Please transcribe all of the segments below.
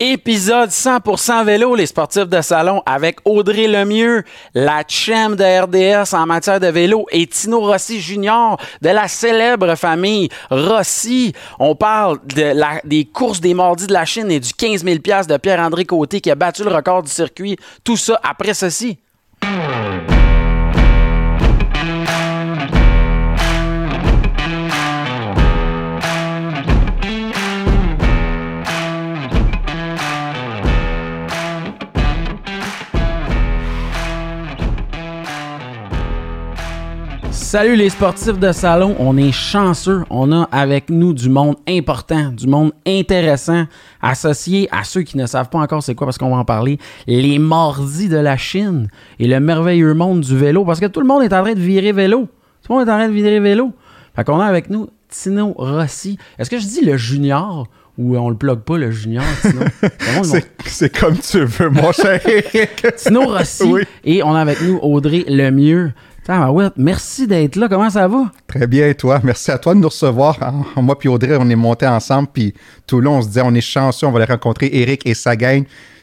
Épisode 100% vélo, les sportifs de salon, avec Audrey Lemieux, la chambre de RDS en matière de vélo, et Tino Rossi Junior de la célèbre famille Rossi. On parle des courses des mardis de la Chine et du 15 000 de Pierre-André Côté qui a battu le record du circuit. Tout ça après ceci. Salut les sportifs de salon, on est chanceux, on a avec nous du monde important, du monde intéressant, associé à ceux qui ne savent pas encore c'est quoi parce qu'on va en parler, les mardis de la Chine et le merveilleux monde du vélo parce que tout le monde est en train de virer vélo. Tout le monde est en train de virer vélo. Fait qu'on a avec nous Tino Rossi. Est-ce que je dis le junior ou on le plug pas, le junior, Tino? c'est comme tu veux, mon cher. Tino Rossi. Et on a avec nous Audrey Lemieux. Merci d'être là. Comment ça va? Très bien, toi? Merci à toi de nous recevoir. Moi puis Audrey, on est montés ensemble, puis tout le long, on se disait, on est chanceux, on va aller rencontrer Eric et sa.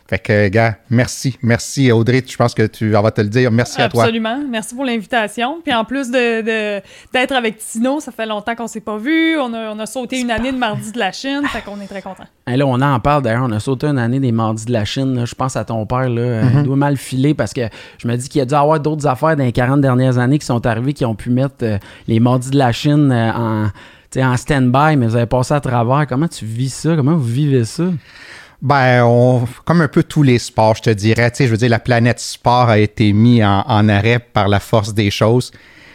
Fait que, gars, merci. Merci, Audrey. Je pense que tu vas te le dire. Merci à toi. Absolument. Merci pour l'invitation. Puis en plus d'être de, d'être avec Tino, ça fait longtemps qu'on s'est pas vu. On a, on a sauté une année de Mardi de la Chine. Fait qu'on est très contents. Et là, on en parle d'ailleurs. On a sauté une année des Mardis de la Chine. Je pense à ton père. Là. Il mm-hmm. doit mal filer parce que je me dis qu'il y a dû avoir d'autres affaires dans les 40 dernières années qui sont arrivées qui ont pu mettre euh, les Mardis de la Chine euh, en, en stand-by, mais vous avez passé à travers. Comment tu vis ça? Comment vous vivez ça? Ben, on, comme un peu tous les sports, je te dirais. Tu sais, je veux dire, la planète sport a été mise en, arrêt par la force des choses.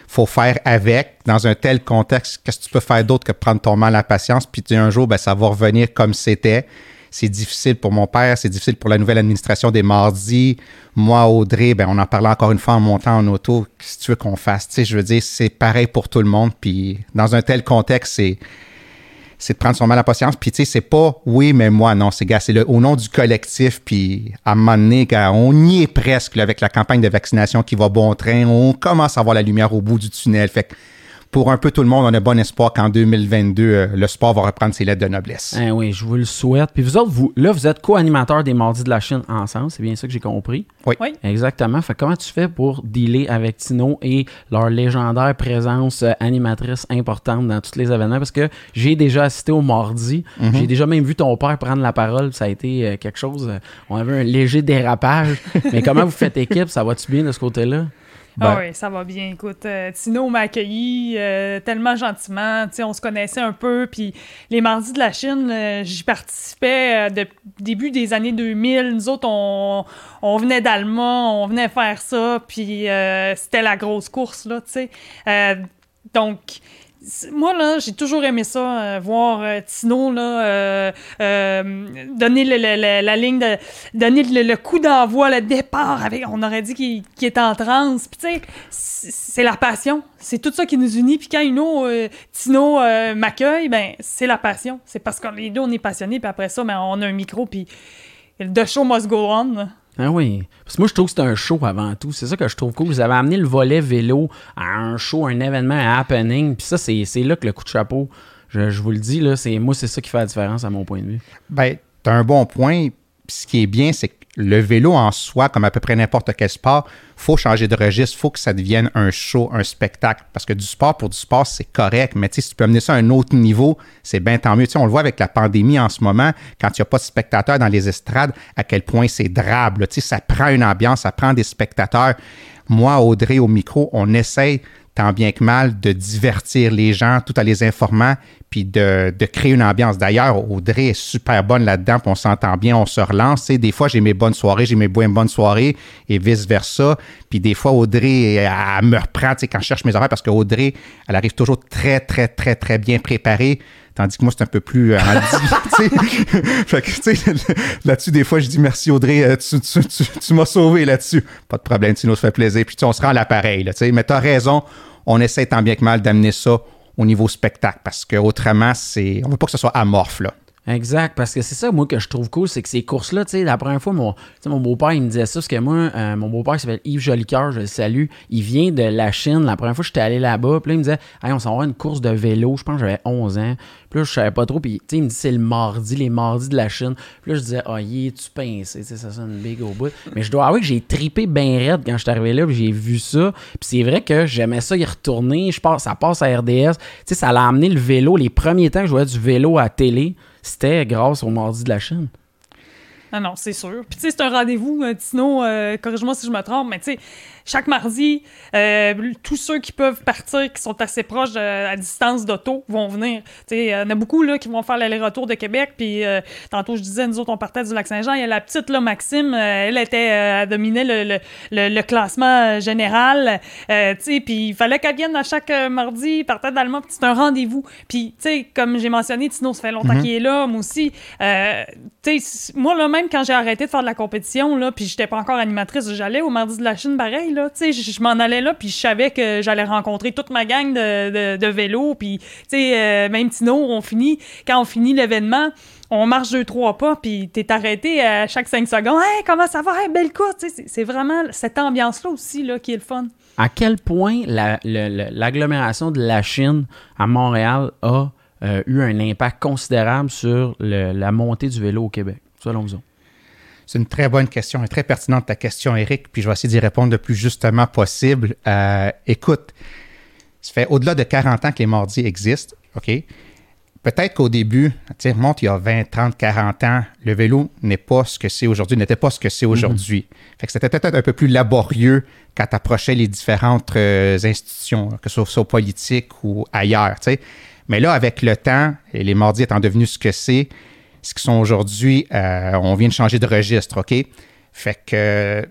faut faire avec. Dans un tel contexte, qu'est-ce que tu peux faire d'autre que prendre ton mal à la patience? Puis un jour, ben, ça va revenir comme c'était. C'est difficile pour mon père, c'est difficile pour la nouvelle administration des mardis. Moi, Audrey, ben, on en parlait encore une fois en montant en auto. Qu'est-ce que tu veux qu'on fasse? Tu sais, je veux dire, c'est pareil pour tout le monde. Puis dans un tel contexte, c'est c'est de prendre son mal à patience. Puis, tu sais, c'est pas oui, mais moi, non. C'est, gars, c'est le, au nom du collectif. Puis, à un moment donné, gars, on y est presque avec la campagne de vaccination qui va bon train. On commence à voir la lumière au bout du tunnel. Fait que pour un peu tout le monde, on a bon espoir qu'en 2022, euh, le sport va reprendre ses lettres de noblesse. Eh oui, je vous le souhaite. Puis vous autres, vous, là, vous êtes co-animateur des Mardis de la Chine ensemble, c'est bien ça que j'ai compris. Oui. Exactement. Fait comment tu fais pour dealer avec Tino et leur légendaire présence euh, animatrice importante dans tous les événements? Parce que j'ai déjà assisté au Mardi. Mhm. J'ai déjà même vu ton père prendre la parole. Ça a été euh, quelque chose. on avait un léger dérapage. Mais comment vous faites équipe? Ça va-tu bien de ce côté-là? Ah ben, oui, ça va bien. Écoute, euh, Tino m'a accueilli euh, tellement gentiment. sais, on se connaissait un peu. Puis les mardis de la Chine, euh, j'y participais de début des années 2000. Nous autres, on, on venait d'Allemagne, on venait faire ça. Puis c'était la grosse course, là, tu sais. donc, moi, là, j'ai toujours aimé ça, euh, voir euh, Tino là, euh, donner la ligne, de, donner le, coup d'envoi, le départ. Avec, on aurait dit qu'il est en transe. Puis, tu sais, c'est la passion. C'est tout ça qui nous unit. Puis, quand Tino m'accueille, ben, c'est la passion. C'est parce que les deux, on est passionnés. Puis après ça, ben, on a un micro. Puis, the show must go on. Ah oui. Parce que moi, je trouve que c'est un show avant tout. C'est ça que je trouve cool. Vous avez amené le volet vélo à un show, un événement, un happening. Puis ça, c'est là que le coup de chapeau, je, vous le dis, là, moi, c'est ça qui fait la différence à mon point de vue. Ben, t'as un bon point. ce qui est bien, c'est que le vélo en soi, comme à peu près n'importe quel sport, faut changer de registre, faut que ça devienne un show, un spectacle. Parce que du sport pour du sport, c'est correct, mais si tu peux amener ça à un autre niveau, c'est bien tant mieux. on le voit avec la pandémie en ce moment, quand il n'y a pas de spectateurs dans les estrades, à quel point c'est drable. ça prend une ambiance, ça prend des spectateurs. Moi, Audrey, au micro, on essaie tant bien que mal de divertir les gens tout en les informant puis de, créer une ambiance. D'ailleurs, Audrey est super bonne là-dedans, puis on s'entend bien, on se relance. des fois, j'ai mes bonnes soirées, j'ai mes bonnes soirées, et vice-versa. Puis des fois, Audrey, elle, me reprend quand je cherche mes affaires, parce qu'Audrey, elle arrive toujours très, très, très, très bien préparée. Tandis que moi, c'est un peu plus euh, fait que, là-dessus, des fois, je dis merci Audrey, euh, tu, m'as sauvé là-dessus. Pas de problème, tu nous fais plaisir. Puis on se rend à l'appareil, mais tu as raison, on essaie tant bien que mal d'amener ça au niveau spectacle parce qu'autrement, c'est, on veut pas que ce soit amorphe. Là. Exact, parce que c'est ça, moi, que je trouve cool, c'est que ces courses-là, tu sais, la première fois, mon, tu mon beau-père, il me disait ça, parce que moi, euh, mon beau-père qui s'appelle Yves Jolicoeur, je le salue, il vient de la Chine. La première fois, j'étais allé là-bas, puis là, il me disait, hey, on s'en va à une course de vélo, je pense que j'avais 11 ans. Puis là, je savais pas trop, puis tu sais, il me dit, c'est le mardi, les mardis de la Chine. Puis là, je disais, ah, y est-tu pincé, tu sais, ça sonne big au bout. Mais je dois avouer que j'ai tripé bien raide quand je suis arrivé là, puis j'ai vu ça. Puis c'est vrai que j'aimais ça y retourner, je pense, ça passe à RDS. Tu sais, ça l'a amené le vélo. Les premiers temps que je voyais du vélo à télé, c'était grâce au mardi de la Chine. Ah non, c'est sûr. Puis tu sais, c'est un rendez-vous, Tino, euh, corrige-moi si je me trompe, mais tu sais, chaque mardi, euh, tous ceux qui peuvent partir, qui sont assez proches à distance d'auto, vont venir. Il y en a beaucoup là, qui vont faire l'aller-retour de Québec. Puis tantôt, je disais, nous autres, on partait du Lac-Saint-Jean. Il y a la petite, là, Maxime, elle était, elle dominait le, le, le, classement général. puis il fallait qu'elle vienne à chaque mardi, partait d'Allemagne. c'est un rendez-vous. Puis, tu sais, comme j'ai mentionné, Tino, ça fait longtemps mm-hmm. qu'il est là, moi aussi. moi, là, même quand j'ai arrêté de faire de la compétition, là, puis j'étais pas encore animatrice, j'allais au mardi de la Chine pareil, là, tu sais, je, m'en allais là, puis je savais que j'allais rencontrer toute ma gang de, de, vélo, puis, tu sais, euh, même Tino, on finit, quand on finit l'événement, on marche deux, trois pas, puis t'es arrêté à chaque cinq secondes. Hey, comment ça va? Hey, belle course! C'est vraiment cette ambiance-là aussi là, qui est le fun. À quel point l'agglomération de la Chine à Montréal a euh, eu un impact considérable sur la montée du vélo au Québec, selon vous? C'est une très bonne question et très pertinente ta question, Eric, puis je vais essayer d'y répondre le plus justement possible. Euh, écoute, ça fait au-delà de 40 ans que les mardis existent, OK? Peut-être qu'au début, tu monte il y a 20, 30, 40 ans, le vélo n'est pas ce que c'est aujourd'hui, n'était pas ce que c'est aujourd'hui. Mhm. Fait que c'était peut-être un peu plus laborieux quand tu approchais les différentes euh, institutions, que ce soit politiques ou ailleurs, tu sais. Mais là, avec le temps, et les mardis étant devenus ce que c'est, ce qui sont aujourd'hui, euh, on vient de changer de registre, OK? Fait que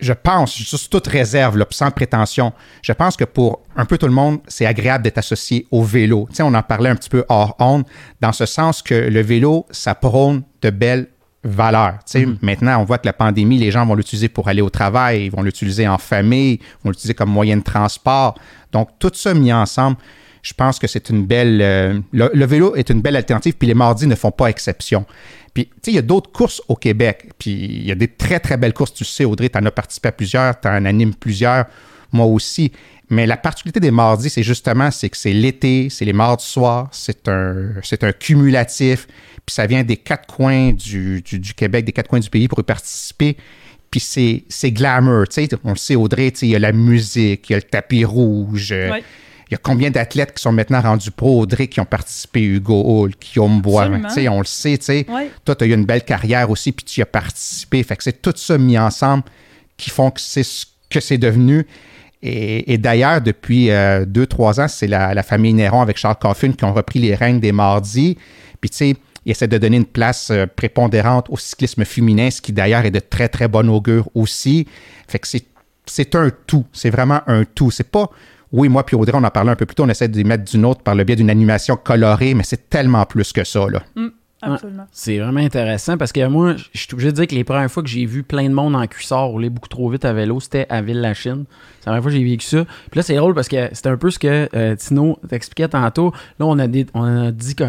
je pense, juste toute réserve, sans prétention, je pense que pour un peu tout le monde, c'est agréable d'être associé au vélo. Tu sais, on en parlait un petit peu hors honte, dans ce sens que le vélo, ça prône de belles valeurs. Tu sais, mm-hmm. Maintenant, on voit que la pandémie, les gens vont l'utiliser pour aller au travail, ils vont l'utiliser en famille, ils vont l'utiliser comme moyen de transport. Donc, tout ça mis ensemble, je pense que c'est une belle. Euh, le, vélo est une belle alternative, puis les mardis ne font pas exception. Puis, tu sais, il y a d'autres courses au Québec, puis il y a des très, très belles courses. Tu sais, Audrey, tu en as participé à plusieurs, tu en animes plusieurs, moi aussi. Mais la particularité des mardis, c'est justement c'est que c'est l'été, c'est les mardis soirs, c'est un, c'est un cumulatif, puis ça vient des quatre coins du, du, Québec, des quatre coins du pays pour y participer. Puis c'est, glamour, tu sais, on le sait, Audrey, il y a la musique, il y a le tapis rouge, il y a combien d'athlètes qui sont maintenant rendus pro, Audrey, qui ont participé, Hugo Hall, Guillaume Bois, on le sait, tu sais. Toi, tu as eu une belle carrière aussi, puis tu y as participé. Fait que c'est tout ça mis ensemble qui font que c'est ce que c'est devenu. Et, d'ailleurs, depuis euh, deux, trois ans, c'est la, famille Néron avec Charles Coffin qui ont repris les règnes des mardis. Puis, tu sais, ils essaient de donner une place euh, prépondérante au cyclisme féminin, ce qui d'ailleurs est de très, très bon augure aussi. Fait que c'est un tout. C'est vraiment un tout. C'est pas oui, moi puis Audrey, on en parlait un peu plus tôt, on essaie d'y mettre d'une autre par le biais d'une animation colorée, mais c'est tellement plus que ça. Là. Mm, absolument. c'est vraiment intéressant parce que moi, je suis obligé de dire que les premières fois que j'ai vu plein de monde en cuissard rouler beaucoup trop vite à vélo, c'était à Ville-la-Chine. C'est la première fois que j'ai vécu ça. Puis là, c'est drôle parce que c'est un peu ce que euh, Tino t'expliquait tantôt. Là, on a, dit, on a dit que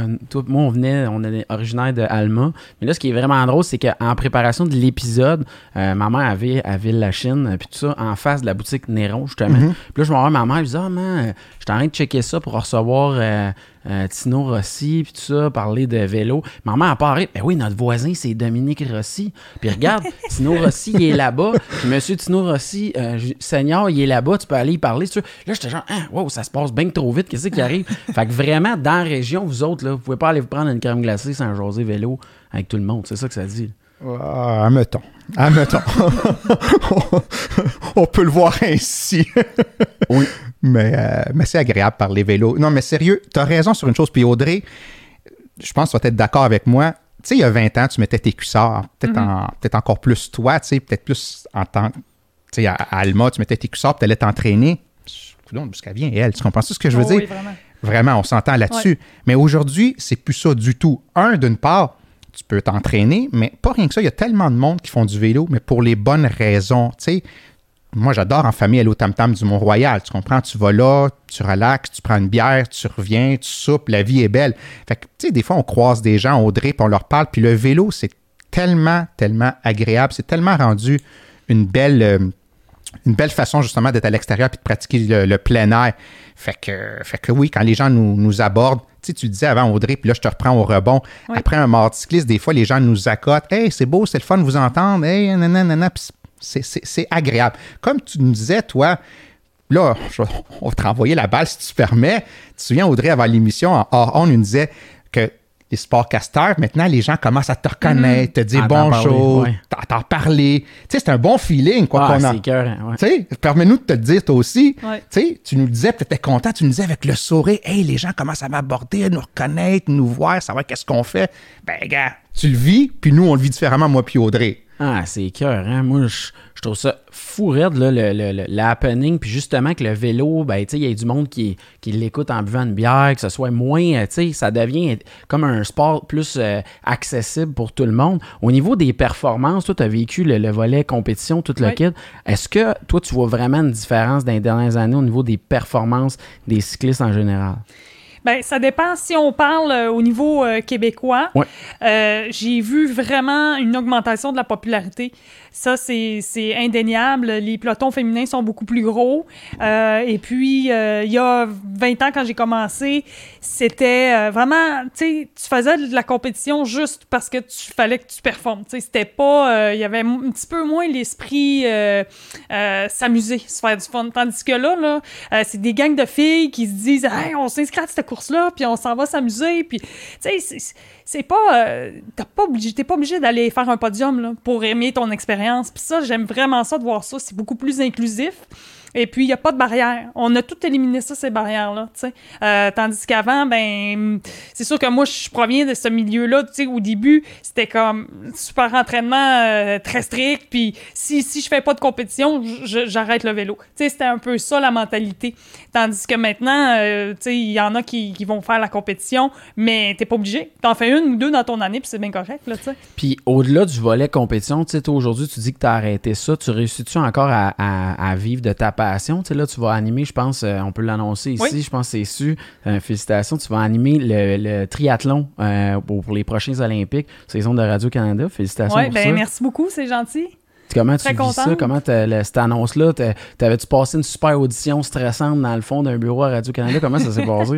moi, on venait, on est originaire de Alma. Mais là, ce qui est vraiment drôle, c'est qu'en préparation de l'épisode, euh, ma mère avait à Ville-la-Chine, puis tout ça, en face de la boutique Néron, justement. Mm-hmm. Puis là, je me ma mère, je disais, ah, man, je suis en train de checker ça pour recevoir euh, Tino Rossi, puis tout ça, parler de vélo. Maman a parlé, ben oui, notre voisin, c'est Dominique Rossi. Puis regarde, Tino Rossi, il est là-bas. Puis monsieur Tino Rossi, Seigneur, il est là-bas, tu peux aller y parler. Là, j'étais genre, ah, wow, ça se passe bien trop vite, qu'est-ce qui arrive? fait que vraiment, dans la région, vous autres, là, vous pouvez pas aller vous prendre une crème glacée sans jaser vélo avec tout le monde. C'est ça que ça dit. Ah, admettons. Admettons. on peut le voir ainsi. oui. Mais, euh, mais c'est agréable par les vélos. Non, mais sérieux, tu as raison sur une chose. Puis Audrey, je pense que tu vas être d'accord avec moi. Tu sais, il y a 20 ans, tu mettais tes cuissards, peut-être mm-hmm. encore plus toi, tu sais, peut-être plus en tant tu sais, à, Alma, tu mettais tes cuissards, tu allais t'entraîner. Jusqu'à vient, elle. Tu comprends ce que je veux oh dire? Oui, vraiment. vraiment. on s'entend là-dessus. Mais aujourd'hui, c'est plus ça du tout. Un, d'une part, tu peux t'entraîner, mais pas rien que ça. Il y a tellement de monde qui font du vélo, mais pour les bonnes raisons. Tu sais, moi, j'adore en famille aller au tam-tam du Mont-Royal. Tu comprends? Tu vas là, tu relaxes, tu prends une bière, tu reviens, tu soupes, la vie est belle. Fait que, tu sais, des fois, on croise des gens, Audrey, puis on leur parle. Puis le vélo, c'est tellement, tellement agréable. C'est tellement rendu une belle, euh, une belle façon, justement, d'être à l'extérieur puis de pratiquer le, plein air. Fait que, fait que oui, quand les gens nous, nous abordent, tu sais, tu le disais avant, Audrey, puis là, je te reprends au rebond. Après un mardi cycliste, des fois, les gens nous accotent. Hey, c'est beau, c'est le fun de vous entendre. Hey, nanana, Puis c'est agréable. Comme tu nous disais, toi, là, on va te renvoyer la balle si tu permets. Tu te souviens, Audrey, avant l'émission, on nous disait que les sportcasters, maintenant, les gens commencent à te reconnaître, te dire bonjour, t'en parler. Tu sais, c'est un bon feeling, quoi qu'on a. Tu sais, permets-nous de te le dire, toi aussi. Tu sais, tu nous le disais, tu étais content, tu nous disais avec le sourire, hey, les gens commencent à m'aborder, à nous reconnaître, nous voir, savoir qu'est-ce qu'on fait. Ben, gars, tu le vis, puis nous, on le vit différemment, moi puis Audrey. Ah, c'est cœur, hein? Moi, je, trouve ça fou raide, là, le, le, happening. Puis justement, que le vélo, ben, tu sais, il y a du monde qui, qui l'écoute en buvant une bière, que ce soit moins, euh, tu sais, ça devient comme un sport plus euh, accessible pour tout le monde. Au niveau des performances, toi, tu as vécu le, volet compétition, tout le kit. Est-ce que toi, tu vois vraiment une différence dans les dernières années au niveau des performances des cyclistes en général? Ben, ça dépend. Si on parle euh, au niveau euh, québécois, euh, j'ai vu vraiment une augmentation de la popularité. Ça, c'est indéniable. Les pelotons féminins sont beaucoup plus gros. et puis, il y a 20 ans, quand j'ai commencé, c'était vraiment, tu sais, tu faisais de la compétition juste parce que tu fallait que tu performes. Tu sais, c'était pas, il y avait un petit peu moins l'esprit s'amuser, se faire du fun. Tandis que là, là c'est des gangs de filles qui se disent, hey, on s'inscrit à cette course-là, puis on s'en va s'amuser. Puis, tu sais, c'est pas. Euh, t'es pas obligé, pas obligé d'aller faire un podium là, pour aimer ton expérience. Puis ça, j'aime vraiment ça de voir ça. C'est beaucoup plus inclusif. Et puis, il n'y a pas de barrière. On a tout éliminé ça, ces barrières-là. Euh, tandis qu'avant, ben, c'est sûr que moi, je proviens de ce milieu-là. Au début, c'était comme super entraînement euh, très strict. Puis, si, si je fais pas de compétition, j'arrête le vélo. C'était un peu ça la mentalité. Tandis que maintenant, euh, il y en a qui, qui, vont faire la compétition, mais t'es pas obligé. T'en fais une ou deux dans ton année, puis c'est bien correct. Là, puis, au-delà du volet compétition, aujourd'hui, tu dis que tu as arrêté ça. Tu réussis-tu encore à, à, à vivre de ta passion. Tu sais, là, tu vas animer, je pense, euh, on peut l'annoncer ici, je pense que c'est su. Euh, félicitations, tu vas animer le, triathlon euh, pour, les prochains Olympiques, saison de Radio-Canada. Félicitations ouais, ben, Merci beaucoup, c'est gentil. Comment tu vis ça? Comment cette annonce-là? T'avais-tu passé une super audition stressante dans le fond d'un bureau à Radio-Canada? Comment ça s'est passé?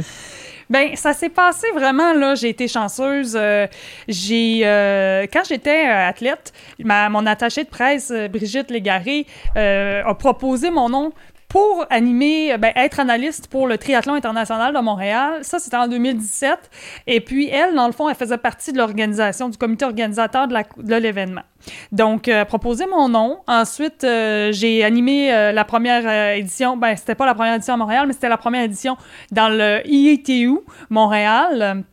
Ben, ça s'est passé vraiment, là. J'ai été chanceuse. Euh, j'ai, euh, quand j'étais euh, athlète, ma, mon attachée de presse, Brigitte Légaré, a proposé mon nom pour animer, ben, être analyste pour le triathlon international de Montréal. Ça, c'était en 2017. Et puis, elle, dans le fond, elle faisait partie de l'organisation, du comité organisateur de l'événement. Donc, euh, proposer mon nom. Ensuite, euh, j'ai animé euh, la première édition. Ben, c'était pas la première édition à Montréal, mais c'était la première édition dans le IETU Montréal.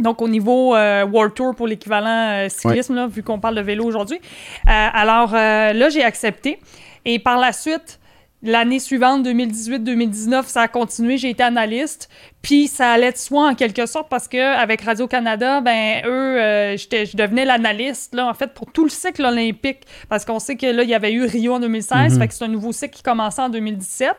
Donc, au niveau World Tour pour l'équivalent cyclisme, là, vu qu'on parle de vélo aujourd'hui. alors, là, j'ai accepté. Et par la suite, L'année suivante, 2018-2019, ça a continué. J'ai été analyste. Puis ça allait de soi en quelque sorte parce que avec Radio-Canada, ben eux, euh, je devenais l'analyste là en fait pour tout le cycle olympique parce qu'on sait que là il y avait eu Rio en 2016, mhm. fait que c'est un nouveau cycle qui commençait en 2017.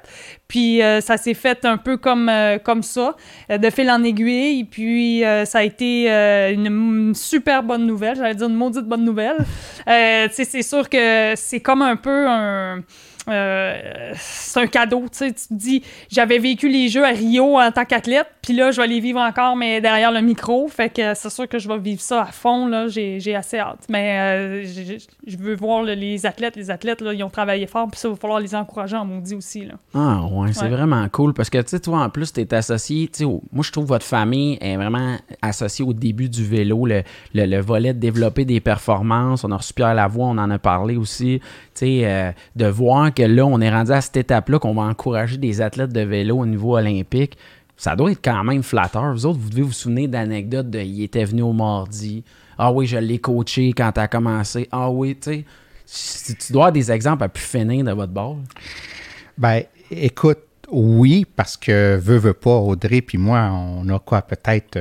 Puis euh, ça s'est fait un peu comme euh, comme ça, de fil en aiguille. Puis ça a été une, super bonne nouvelle, j'allais dire une maudite bonne nouvelle. c'est sûr que c'est comme un peu un euh, c'est un cadeau. Tu, sais, tu te dis, j'avais vécu les Jeux à Rio en tant qu'athlète, puis là, je vais les vivre encore, mais derrière le micro. Fait que c'est sûr que je vais vivre ça à fond. Là, j'ai, assez hâte. Mais euh, je veux voir les athlètes. Les athlètes, là, ils ont travaillé fort, puis ça, il va falloir les encourager en maudit aussi. Là. Ah, ouais, c'est vraiment cool. Parce que, tu sais, toi, en plus, tu es associé. Tu sais, moi, je trouve que votre famille est vraiment associée au début du vélo, le, le, volet de développer des performances. On a reçu Pierre Lavoie, on en a parlé aussi. Tu sais, euh, de voir que là, on est rendu à cette étape-là qu'on va encourager des athlètes de vélo au niveau olympique. Ça doit être quand même flatteur. Vous autres, vous devez vous souvenir d'anecdotes de il était venu au mardi. Ah oui, je l'ai coaché quand tu as commencé. Ah oui, tu sais. Tu dois avoir des exemples à plus finir de votre bord. Ben, écoute, oui, parce que veut, veut pas, Audrey puis moi, on a quoi, peut-être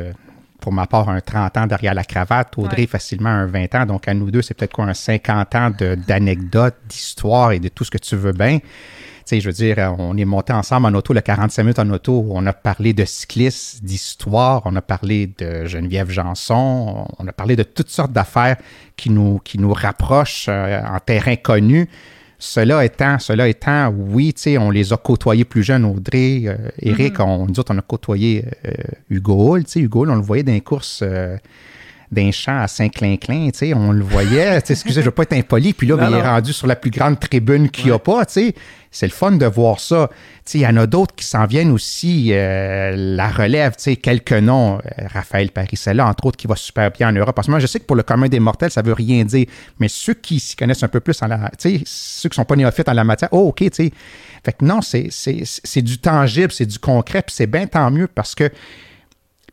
pour ma part, un 30 ans derrière la cravate. Audrey, Ouais. facilement un 20 ans. Donc, à nous deux, c'est peut-être quoi, un 50 ans de- d'anecdotes, d'histoires et de tout ce que tu veux bien. Tu sais, je veux dire, on est monté ensemble en auto, le 45 minutes en auto. On a parlé de cyclistes, d'histoire, on a parlé de Geneviève Janson, on a parlé de toutes sortes d'affaires qui nous, qui nous rapprochent euh, en terrain connu. Cela étant, cela étant, oui, tu sais, on les a côtoyés plus jeunes, Audrey, euh, Eric, on, nous autres, on a côtoyé euh, Hugo Hull, sais, Hugo Hull, on le voyait dans les courses euh, d'un champ à Saint-Clinclin, tu sais, on le voyait, excusez, je veux pas être impoli, puis là, Non, ben, il est rendu sur la plus grande tribune qu'il n'y a pas, tu sais, c'est le fun de voir ça. Tu sais, il y en a d'autres qui s'en viennent aussi, euh, la relève, tu sais, quelques noms, euh, Raphaël Parisella, entre autres, qui va super bien en Europe. Parce que moi, je sais que pour le commun des mortels, ça veut rien dire, mais ceux qui s'y connaissent un peu plus en la, tu sais, ceux qui sont pas néophytes en la matière, oh, OK, tu sais. Fait que non, c'est du tangible, c'est du concret, puis c'est bien tant mieux parce que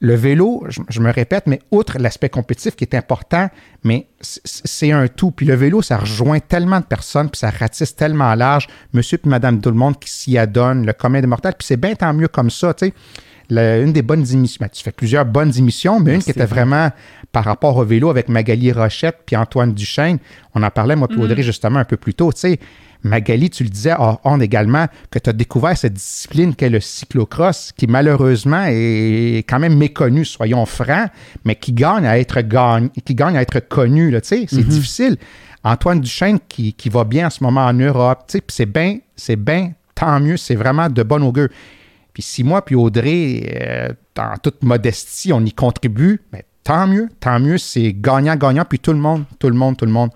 le vélo, je, je me répète, mais outre l'aspect compétitif qui est important, mais c'est un tout. Puis le vélo, ça rejoint tellement de personnes, puis ça ratisse tellement large, monsieur puis madame tout le monde qui s'y adonne, le commun des mortels, puis c'est bien tant mieux comme ça, tu sais. Une des bonnes émissions, ben, tu fais plusieurs bonnes émissions, mais une qui était vraiment par rapport au vélo avec Magali Rochette puis Antoine Duchesne. On en parlait, moi, puis Audrey, justement, un peu plus tôt, tu sais. Magali, tu le disais hors honte également, que tu as découvert cette discipline qu'est le cyclocross, qui malheureusement est quand même méconnue, soyons francs, mais qui gagne à être gagne, qui gagne à être connu, là, tu sais, c'est difficile. Antoine Duchesne qui, qui va bien en ce moment en Europe, tu sais, puis c'est bien, c'est bien, tant mieux, c'est vraiment de bon augure. Puis si moi puis Audrey, euh, en toute modestie, on y contribue, mais tant mieux, tant mieux, c'est gagnant-gagnant, puis tout le monde, tout le monde, tout le monde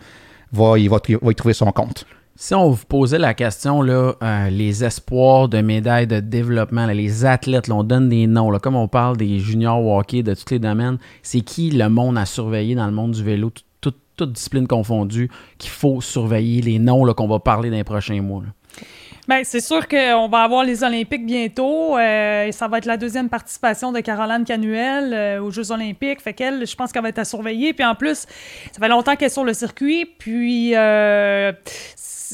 va, y- va, va y trouver son compte. Si on vous posait la question, là, euh, les espoirs de médailles de développement, les athlètes, on donne des noms, comme on parle des juniors hockey de tous les domaines, c'est qui le monde à surveiller dans le monde du vélo, tout- tout- toutes disciplines confondues, qu'il faut surveiller, les noms qu'on va parler dans les prochains mois? Ben, c'est sûr qu'on va avoir les Olympiques bientôt. euh, et ça va être la deuxième participation de Caroline Canuel euh, aux Jeux Olympiques. Fait qu'elle, je pense qu'elle va être à surveiller. Puis en plus, ça fait longtemps qu'elle est sur le circuit. Puis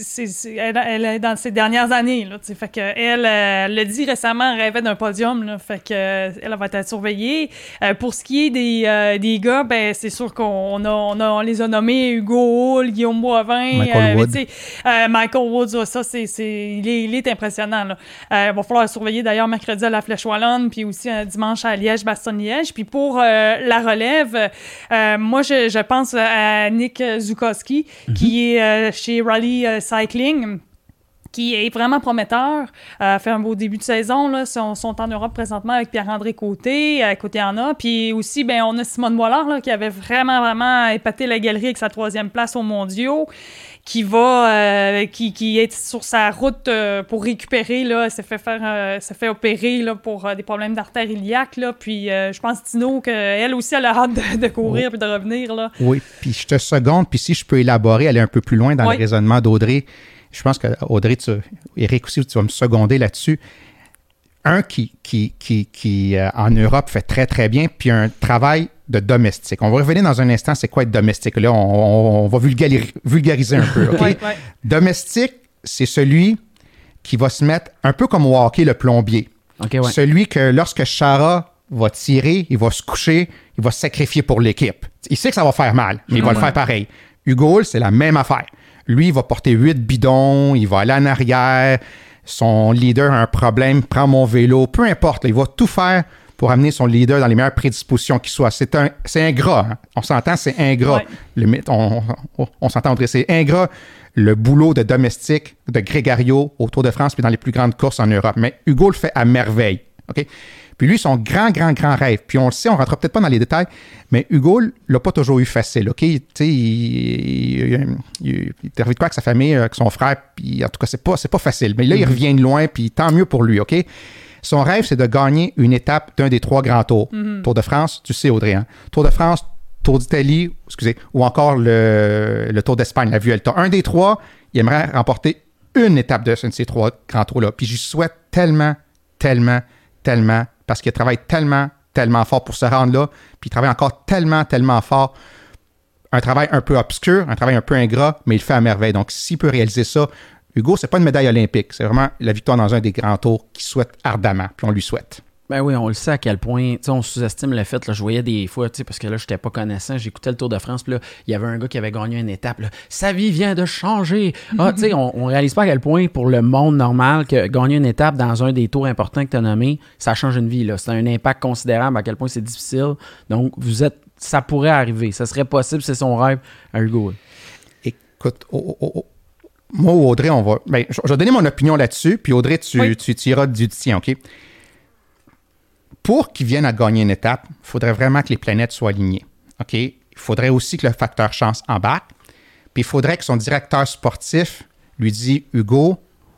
c'est- c'est- elle, elle est dans ses dernières années. Là, fait que elle, euh, elle l'a dit récemment, elle rêvait d'un podium. Là, fait que euh, elle va être à surveiller. Euh, pour ce qui est des, euh, des gars, ben, c'est sûr qu'on a, on a- on les a nommés Hugo Hull, Guillaume Boivin. Michael euh, Wood. euh, Michael Woods, ça, c'est, c'est, il, est, il est impressionnant. Là. Euh, il va falloir surveiller d'ailleurs mercredi à la Flèche Wallonne, puis aussi dimanche à Liège-Bastogne-Liège. Puis pour euh, la relève, euh, moi, je, je pense à Nick Zukowski, qui est euh, chez Rally euh, Cycling qui est vraiment prometteur, euh, fait un beau début de saison. Là. Sont, en Europe présentement avec Pierre-André Côté, à côté en a. Puis aussi, ben, on a Simone Boilard là, qui avait vraiment, vraiment épaté la galerie avec sa troisième place aux mondiaux, qui va, euh, qui, qui est sur sa route euh, pour récupérer, là, s'est fait faire, euh, fait opérer là, pour des problèmes d'artère iliaque, là. Puis je pense, Tino, qu'elle aussi, elle a hâte de, de courir puis de revenir, là. Oui, puis je te seconde, puis si je peux élaborer, aller un peu plus loin dans Oui. le raisonnement d'Audrey, je pense que Audrey, tu, Eric aussi, tu vas me seconder là-dessus. Un qui, qui, qui, qui euh, en Europe, fait très, très bien, puis un travail de domestique. On va revenir dans un instant, c'est quoi être domestique? Là, on, on- on va vulgari- vulgariser un peu. OK? Ouais, ouais. Domestique, c'est celui qui va se mettre un peu comme hockey, le plombier. Ouais. Celui que lorsque Chara va tirer, il va se coucher, il va se sacrifier pour l'équipe. Il sait que ça va faire mal, mais il va le faire pareil. Hugo c'est la même affaire. Lui, il va porter huit bidons, il va aller en arrière, son leader a un problème, prend mon vélo, peu importe, là, il va tout faire pour amener son leader dans les meilleures prédispositions qui soient. C'est un, c'est ingrat. hein. On s'entend, c'est ingrat. Ouais. Le on on, on s'entend, c'est ingrat le boulot de domestique de Grégario au Tour de France puis dans les plus grandes courses en Europe. Mais Hugo le fait à merveille. OK? Puis lui, son grand, grand, grand rêve, puis on le sait, on ne rentrera peut-être pas dans les détails, mais Hugo l'a pas toujours eu facile, OK? Tu sais, il, il, il, il est arrivé de quoi avec sa famille, euh, avec son frère, puis en tout cas, c'est pas, c'est pas facile. Mais là, il revient de loin, puis tant mieux pour lui, OK? Son rêve, c'est de gagner une étape d'un des trois grands tours. Tour de France, tu sais, Audrey, hein? Tour de France, Tour d'Italie, excusez, ou encore le, le Tour d'Espagne, la Vuelta. Un des trois, il aimerait remporter une étape de, ce- de ces trois grands tours-là. Puis j'y souhaite tellement, tellement, tellement, parce qu'il travaille tellement, tellement fort pour se rendre là, puis il travaille encore tellement, tellement fort. Un travail un peu obscur, un travail un peu ingrat, mais il le fait à merveille. Donc, s'il peut réaliser ça, Hugo, c'est pas une médaille olympique, c'est vraiment la victoire dans un des grands tours qu'il souhaite ardemment, puis on lui souhaite. Ben oui, on le sait à quel point, tu sais, on sous-estime le fait, là, je voyais des fois, tu sais, parce que là, j'étais pas connaissant, j'écoutais le Tour de France, puis là, il y avait un gars qui avait gagné une étape, là, sa vie vient de changer. Ah, tu sais, on, on réalise pas à quel point, pour le monde normal, que gagner une étape dans un des tours importants que tu as nommé, ça change une vie, là. C'est un impact considérable à quel point c'est difficile. Donc, vous êtes, ça pourrait arriver, ça serait possible, c'est son rêve à Hugo. Écoute, oh, oh, oh, moi, Audrey, on va. Ben, je je vais donner mon opinion là-dessus, puis Audrey, tu, Oui. tu du tien, OK? Pour qu'il vienne à gagner une étape, il faudrait vraiment que les planètes soient alignées. OK? Il faudrait aussi que le facteur chance embarque. Puis il faudrait que son directeur sportif lui dise Hugo,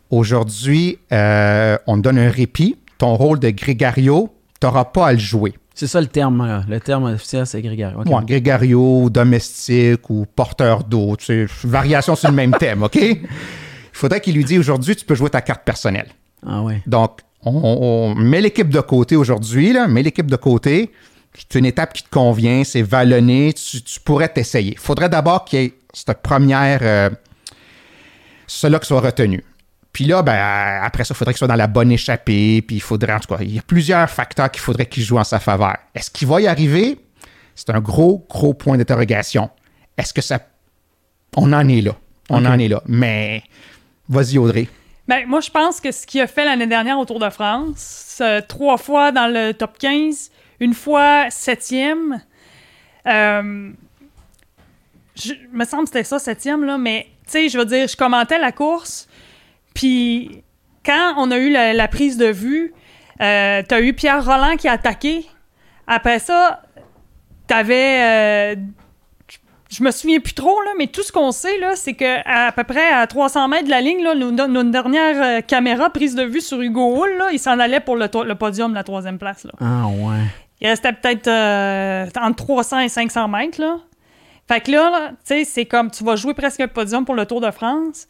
aujourd'hui, euh, on te donne un répit. Ton rôle de grégario, tu n'auras pas à le jouer. C'est ça le terme, euh, le terme officiel, c'est grégaire. Ok. Ouais, grégario, domestique ou porteur d'eau, tu sais, variation sur le même thème, OK? Il faudrait qu'il lui dise aujourd'hui, tu peux jouer ta carte personnelle. Ah ouais. Donc, on, on met l'équipe de côté aujourd'hui, là, met l'équipe de côté. C'est une étape qui te convient, c'est vallonné, tu, tu pourrais t'essayer. Il faudrait d'abord qu'il y ait cette première. euh, cela qui soit retenu. Puis là, ben, après ça, il faudrait qu'il soit dans la bonne échappée, puis il faudrait, en tout cas, il y a plusieurs facteurs qu'il faudrait qu'il joue en sa faveur. Est-ce qu'il va y arriver? C'est un gros, gros point d'interrogation. Est-ce que ça. On en est là. On en est là. Mais, vas-y, Audrey. Ben, moi, je pense que ce qu'il a fait l'année dernière au Tour de France, euh, trois fois dans le top 15, une fois septième, euh, je me semble que c'était ça, septième, là, mais tu sais, je veux dire, je commentais la course, puis quand on a eu la, la prise de vue, euh, t'as eu Pierre Roland qui a attaqué. Après ça, t'avais... euh, je me souviens plus trop, là, mais tout ce qu'on sait, là, c'est que à, peu près à 300 mètres de la ligne, là, nos, nos dernières euh, caméras prises de vue sur Hugo Hull, là, il s'en allait pour le, le podium, la troisième place. Là. Ah ouais. Il restait peut-être euh, entre 300 et 500 mètres. Là. Fait que là, là, tu sais, c'est comme tu vas jouer presque un podium pour le Tour de France.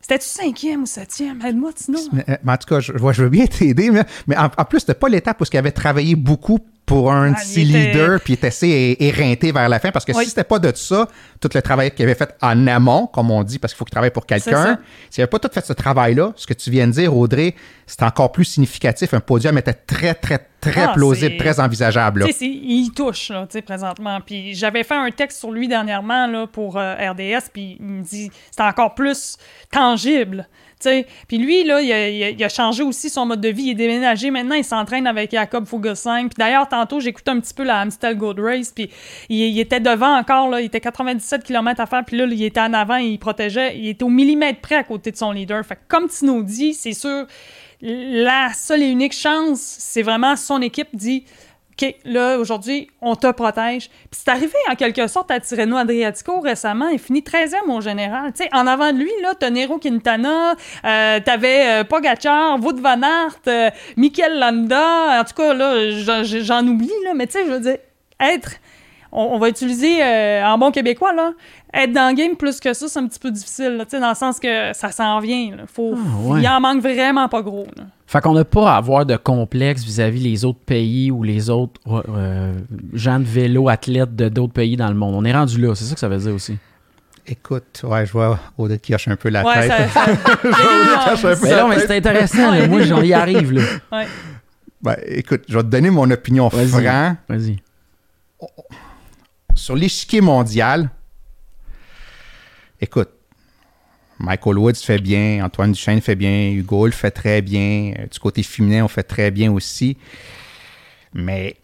C'était-tu cinquième ou septième? Aide-moi, Tino. Mais, euh, mais en tout cas, je, je veux bien t'aider, mais, mais en, en plus, c'était pas l'étape où il avait travaillé beaucoup pour un Ah, était- leaders, puis il était assez éreinté vers la fin, parce que Oui. si c'était pas de ça, tout le travail qu'il avait fait en amont, comme on dit, parce qu'il faut qu'il travaille pour quelqu'un, s'il avait pas tout fait ce travail-là, ce que tu viens de dire, Audrey, c'est encore plus significatif. Un podium était très, très, très Ah, plausible, très envisageable. là. Il touche, là, présentement. Puis j'avais fait un texte sur lui dernièrement, là, pour euh, RDS, puis il me dit c'est encore plus tangible, Puis lui, là, il a, changé aussi son mode de vie. Il est déménagé. Maintenant, il s'entraîne avec Jacob Fuglsang. Puis d'ailleurs, tantôt, j'écoutais un petit peu la Amstel Gold Race, puis il, était devant encore. Il était 97 km à faire, puis là, il était en avant, il protégeait. Il était au millimètre près à côté de son leader. Fait que, comme Tino dit, c'est sûr, la seule et unique chance, c'est vraiment son équipe dit OK, là, aujourd'hui, on te protège. Puis c'est arrivé en quelque sorte à Tirreno Adriatico récemment. Il finit 13e au général. Tu sais, en avant de lui, là, t'as Nero Quintana, euh, t'avais euh, Pogacar, Wout van Aert, euh, Mikel Landa. En tout cas, là, j'en oublie, là. Mais tu sais, je veux dire, être. On, on va utiliser euh, en bon québécois, là. Être dans le game plus que ça, c'est un petit peu difficile, là, tu sais, dans le sens que ça s'en vient. Là. Faut, Ah, ouais. Il en manque vraiment pas gros. Là. Fait qu'on n'a pas à avoir de complexe vis-à-vis les autres pays ou les autres euh, gens de vélo, athlètes de d'autres pays dans le monde. On est rendu là, c'est ça que ça veut dire aussi. Écoute, ouais, je vois Audrey qui hoche un peu la Ouais, tête. ça. ça- cache un peu Mais la non, mais tête. c'est intéressant, là. moi j'en y arrive là. Ouais. Ben, écoute, je vais te donner mon opinion Vas-y. franc. Vas-y. Sur l'échiquier mondial, écoute, Michael Woods fait bien, Antoine Duchesne fait bien, Hugo le fait très bien, euh, du côté féminin, on fait très bien aussi. Mais,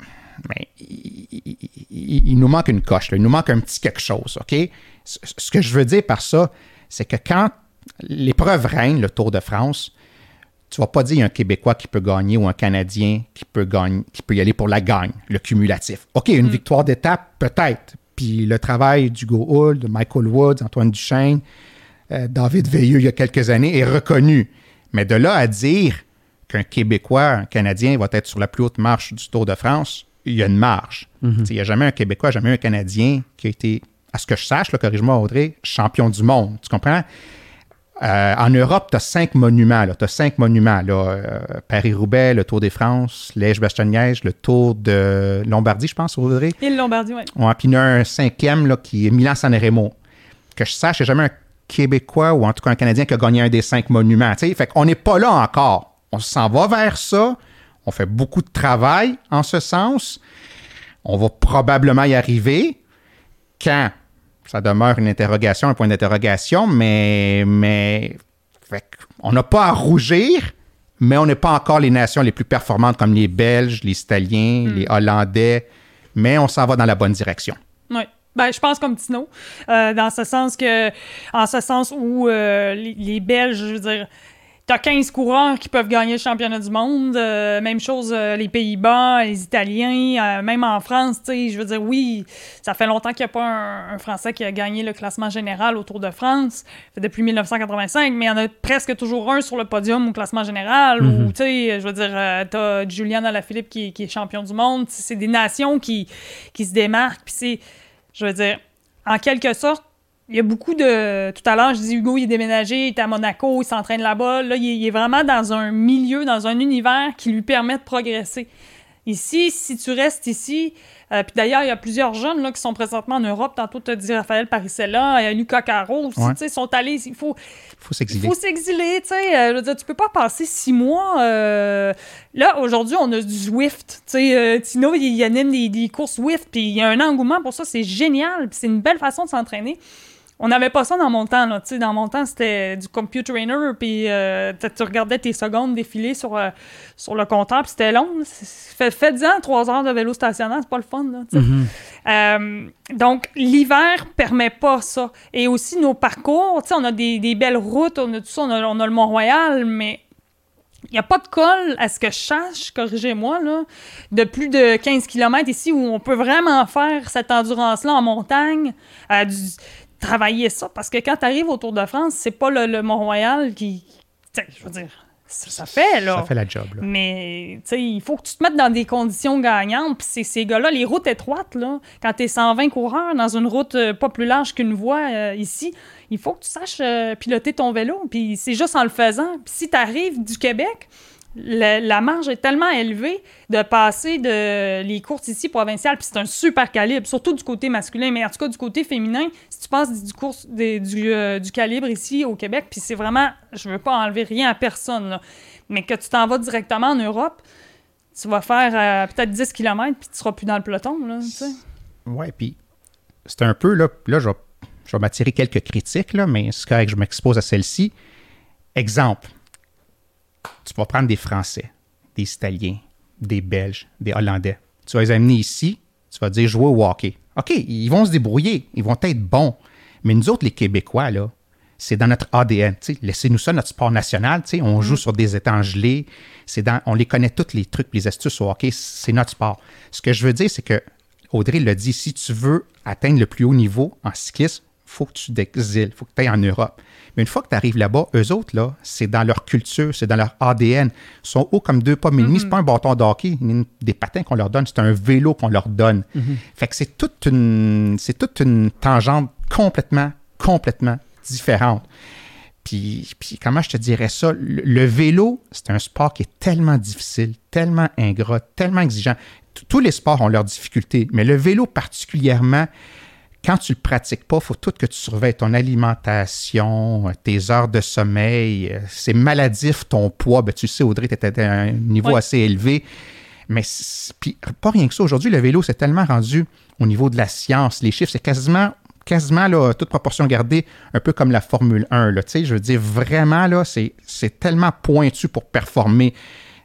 il, nous manque une coche, il nous manque un petit quelque chose, OK? Ce, ce que je veux dire par ça, c'est que quand l'épreuve règne, le Tour de France, tu vas pas dire il y a un Québécois qui peut gagner ou un Canadien qui peut gagner, qui peut y aller pour la gagne, le cumulatif. OK, une victoire d'étape, peut-être. Puis le travail d'Hugo Hull, de Michael Woods, Antoine Duchesne, euh, David Veilleux il y a quelques années est reconnu. Mais de là à dire qu'un Québécois, un Canadien va être sur la plus haute marche du Tour de France, il y a une marge. Tu sais, Il n'y a jamais un Québécois, jamais un Canadien qui a été, à ce que je sache, corrige-moi Audrey, champion du monde. Tu comprends? Euh, en Europe, tu as cinq monuments. Tu as cinq monuments. Euh, Paris-Roubaix, le Tour des France, Liège-Bastogne-Liège, le Tour de Lombardie, je pense, Audrey. Et le Lombardie, oui. Ouais, puis il y en a un cinquième là, qui est Milan-San Remo. Que je sache, il jamais un Québécois ou en tout cas un Canadien qui a gagné un des cinq monuments. tu sais. Fait qu'on n'est pas là encore. On s'en va vers ça. On fait beaucoup de travail en ce sens. On va probablement y arriver quand ça demeure une interrogation, un point d'interrogation, mais, mais on n'a pas à rougir, mais on n'est pas encore les nations les plus performantes comme les Belges, les Italiens, les Hollandais, mais on s'en va dans la bonne direction. Oui. Ben, je pense comme Tino, euh, dans ce sens que, en ce sens où euh, les, les Belges, je veux dire, T'as 15 coureurs qui peuvent gagner le championnat du monde. Euh, même chose, euh, les Pays-Bas, les Italiens, euh, même en France, tu je veux dire, oui, ça fait longtemps qu'il n'y a pas un, Français qui a gagné le classement général au Tour de France, depuis 1985, mais il y en a presque toujours un sur le podium au classement général, ou, tu sais, je veux dire, t'as Julian Alaphilippe qui, qui est champion du monde. C'est des nations qui, qui se démarquent, puis c'est, je veux dire, en quelque sorte, il y a beaucoup de. Tout à l'heure, je dis Hugo, il est déménagé, il est à Monaco, il s'entraîne là-bas. Là, il est, vraiment dans un milieu, dans un univers qui lui permet de progresser. Ici, si tu restes ici, euh, puis d'ailleurs, il y a plusieurs jeunes là, qui sont présentement en Europe. Tantôt, tu as dit Raphaël Parisella, il y a Lucas Caro aussi, tu sais, sont allés. Il faut, faut s'exiler. Il faut s'exiler, tu sais. Euh, je veux dire, tu peux pas passer six mois. Euh, là, aujourd'hui, on a du Zwift. Tu sais, Tino, il, anime des, des courses Zwift, puis il y a un engouement pour ça. C'est génial, puis c'est une belle façon de s'entraîner. On n'avait pas ça dans mon temps. Là. dans mon temps, c'était du computer trainer, puis euh, tu regardais tes secondes défiler sur, euh, sur le compteur, puis c'était long. Fait, fait trois heures de vélo stationnaire, c'est pas le fun. Là, euh, donc, l'hiver permet pas ça. Et aussi, nos parcours, on a des, des, belles routes, on a tout ça, on a, on a le Mont-Royal, mais il n'y a pas de col, à ce que je sache, corrigez-moi, de plus de 15 km ici où on peut vraiment faire cette endurance-là en montagne. du, travailler ça. Parce que quand tu arrives au Tour de France, c'est pas le, Mont-Royal qui. Je veux dire, ça, fait, là. Ça fait la job, là. Mais, tu sais, il faut que tu te mettes dans des conditions gagnantes. Puis ces gars-là, les routes étroites, là, quand tu es 120 coureurs dans une route euh, pas plus large qu'une voie euh, ici, il faut que tu saches euh, piloter ton vélo. Puis c'est juste en le faisant. Puis si tu arrives du Québec, la, marge est tellement élevée de passer de les courses ici provinciales, puis c'est un super calibre, surtout du côté masculin, mais en tout cas du côté féminin, si tu passes du, euh, calibre ici au Québec, puis c'est vraiment, je veux pas enlever rien à personne, mais que tu t'en vas directement en Europe, tu vas faire euh, peut-être 10 km, puis tu seras plus dans le peloton, là, puis c'est un peu, là, là je vais, vais m'attirer quelques critiques, mais c'est correct, je m'expose à celle-ci. Exemple, tu vas prendre des Français, des Italiens, des Belges, des Hollandais. Tu vas les amener ici, tu vas dire jouer au hockey. OK, ils vont se débrouiller, ils vont être bons. Mais nous autres, les Québécois, là, c'est dans notre ADN. Laissez-nous ça, notre sport national. On joue mm. sur des étangs gelés. Dans, on les connaît tous les trucs, les astuces au hockey. C'est notre sport. Ce que je veux dire, c'est que Audrey l'a dit, si tu veux atteindre le plus haut niveau en cyclisme, faut que tu t'exiles, il faut que tu ailles en Europe. Mais une fois que tu arrives là-bas, eux autres, là, c'est dans leur culture, c'est dans leur ADN. Ils sont hauts comme deux pommes et demi. C'est pas un bâton d'hockey, des patins qu'on leur donne, c'est un vélo qu'on leur donne. Mm-hmm. Fait que c'est toute une, c'est toute une tangente complètement, complètement différente. Puis, puis, comment je te dirais ça? Le, vélo, c'est un sport qui est tellement difficile, tellement ingrat, tellement exigeant. Tous les sports ont leurs difficultés, mais le vélo particulièrement, quand tu ne le pratiques pas, il faut tout que tu surveilles ton alimentation, tes heures de sommeil. C'est maladif ton poids. Ben, tu sais, Audrey, tu étais à un niveau assez élevé. Mais puis, pas rien que ça. Aujourd'hui, le vélo, c'est tellement rendu au niveau de la science. Les chiffres, c'est quasiment, quasiment là, toute proportion gardée, un peu comme la Formule 1. Là, je veux dire, vraiment, là, c'est tellement pointu pour performer.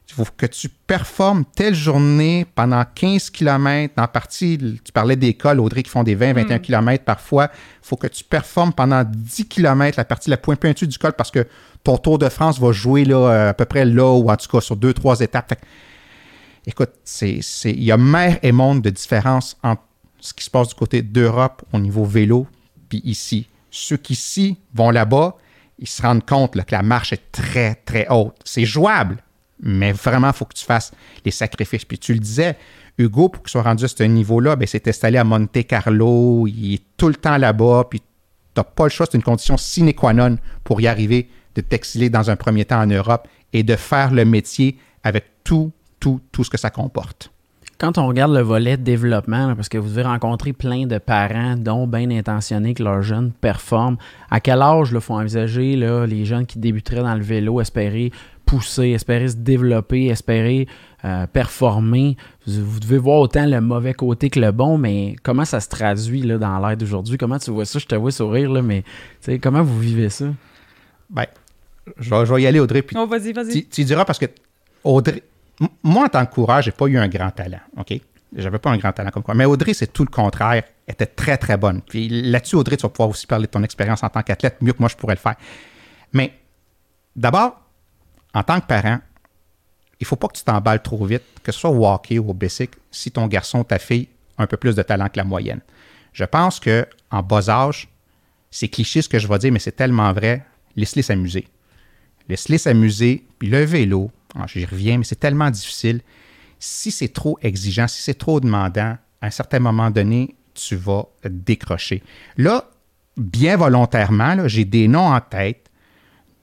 Il faut que tu performes telle journée pendant 15 km. En partie, tu parlais d'écoles, Audrey, qui font des 20, 21 km parfois. Il faut que tu performes pendant 10 km la partie la point pointue du col parce que ton Tour de France va jouer là, à peu près là ou en tout cas sur deux, trois étapes. écoute, il y a mer et monde de différence entre ce qui se passe du côté d'Europe au niveau vélo puis ici. Ceux qui ici vont là-bas, ils se rendent compte que la marche est très, très haute. C'est jouable, mais vraiment, il faut que tu fasses les sacrifices. Puis tu le disais, Hugo, pour qu'il soit rendu à ce niveau-là, ben, s'est installé à Monte Carlo, il est tout le temps là-bas, puis tu n'as pas le choix, c'est une condition sine qua non pour y arriver, de t'exiler dans un premier temps en Europe et de faire le métier avec tout, tout, tout ce que ça comporte. Quand on regarde le volet développement, parce que vous devez rencontrer plein de parents, dont bien intentionnés que leurs jeunes performent, à quel âge il faut envisager là, les jeunes qui débuteraient dans le vélo, espérer pousser, espérer se développer, espérer euh, performer. Vous, vous devez voir autant le mauvais côté que le bon, mais comment ça se traduit là, dans l'air d'aujourd'hui? Comment tu vois ça? Je te vois sourire, là, mais tu sais, comment vous vivez ça? Ben, je vais, je vais y aller, Audrey. Puis Oh, vas-y, vas-y. tu, tu diras parce que Audrey, m- moi en tant que coureur, j'ai pas eu un grand talent, OK? J'avais pas un grand talent comme quoi. Mais Audrey, c'est tout le contraire. Elle était très, très bonne. Puis là-dessus, Audrey, tu vas pouvoir aussi parler de ton expérience en tant qu'athlète mieux que moi, je pourrais le faire. Mais d'abord, en tant que parent, il faut pas que tu t'emballes trop vite, que ce soit au hockey ou au basic, si ton garçon ou ta fille a un peu plus de talent que la moyenne. Je pense que en bas âge, c'est cliché ce que je vais dire, mais c'est tellement vrai. Laisse-les s'amuser. Laisse-les s'amuser. Puis le vélo, ah, j'y reviens, mais c'est tellement difficile. Si c'est trop exigeant, si c'est trop demandant, à un certain moment donné, tu vas décrocher. Là, bien volontairement, j'ai des noms en tête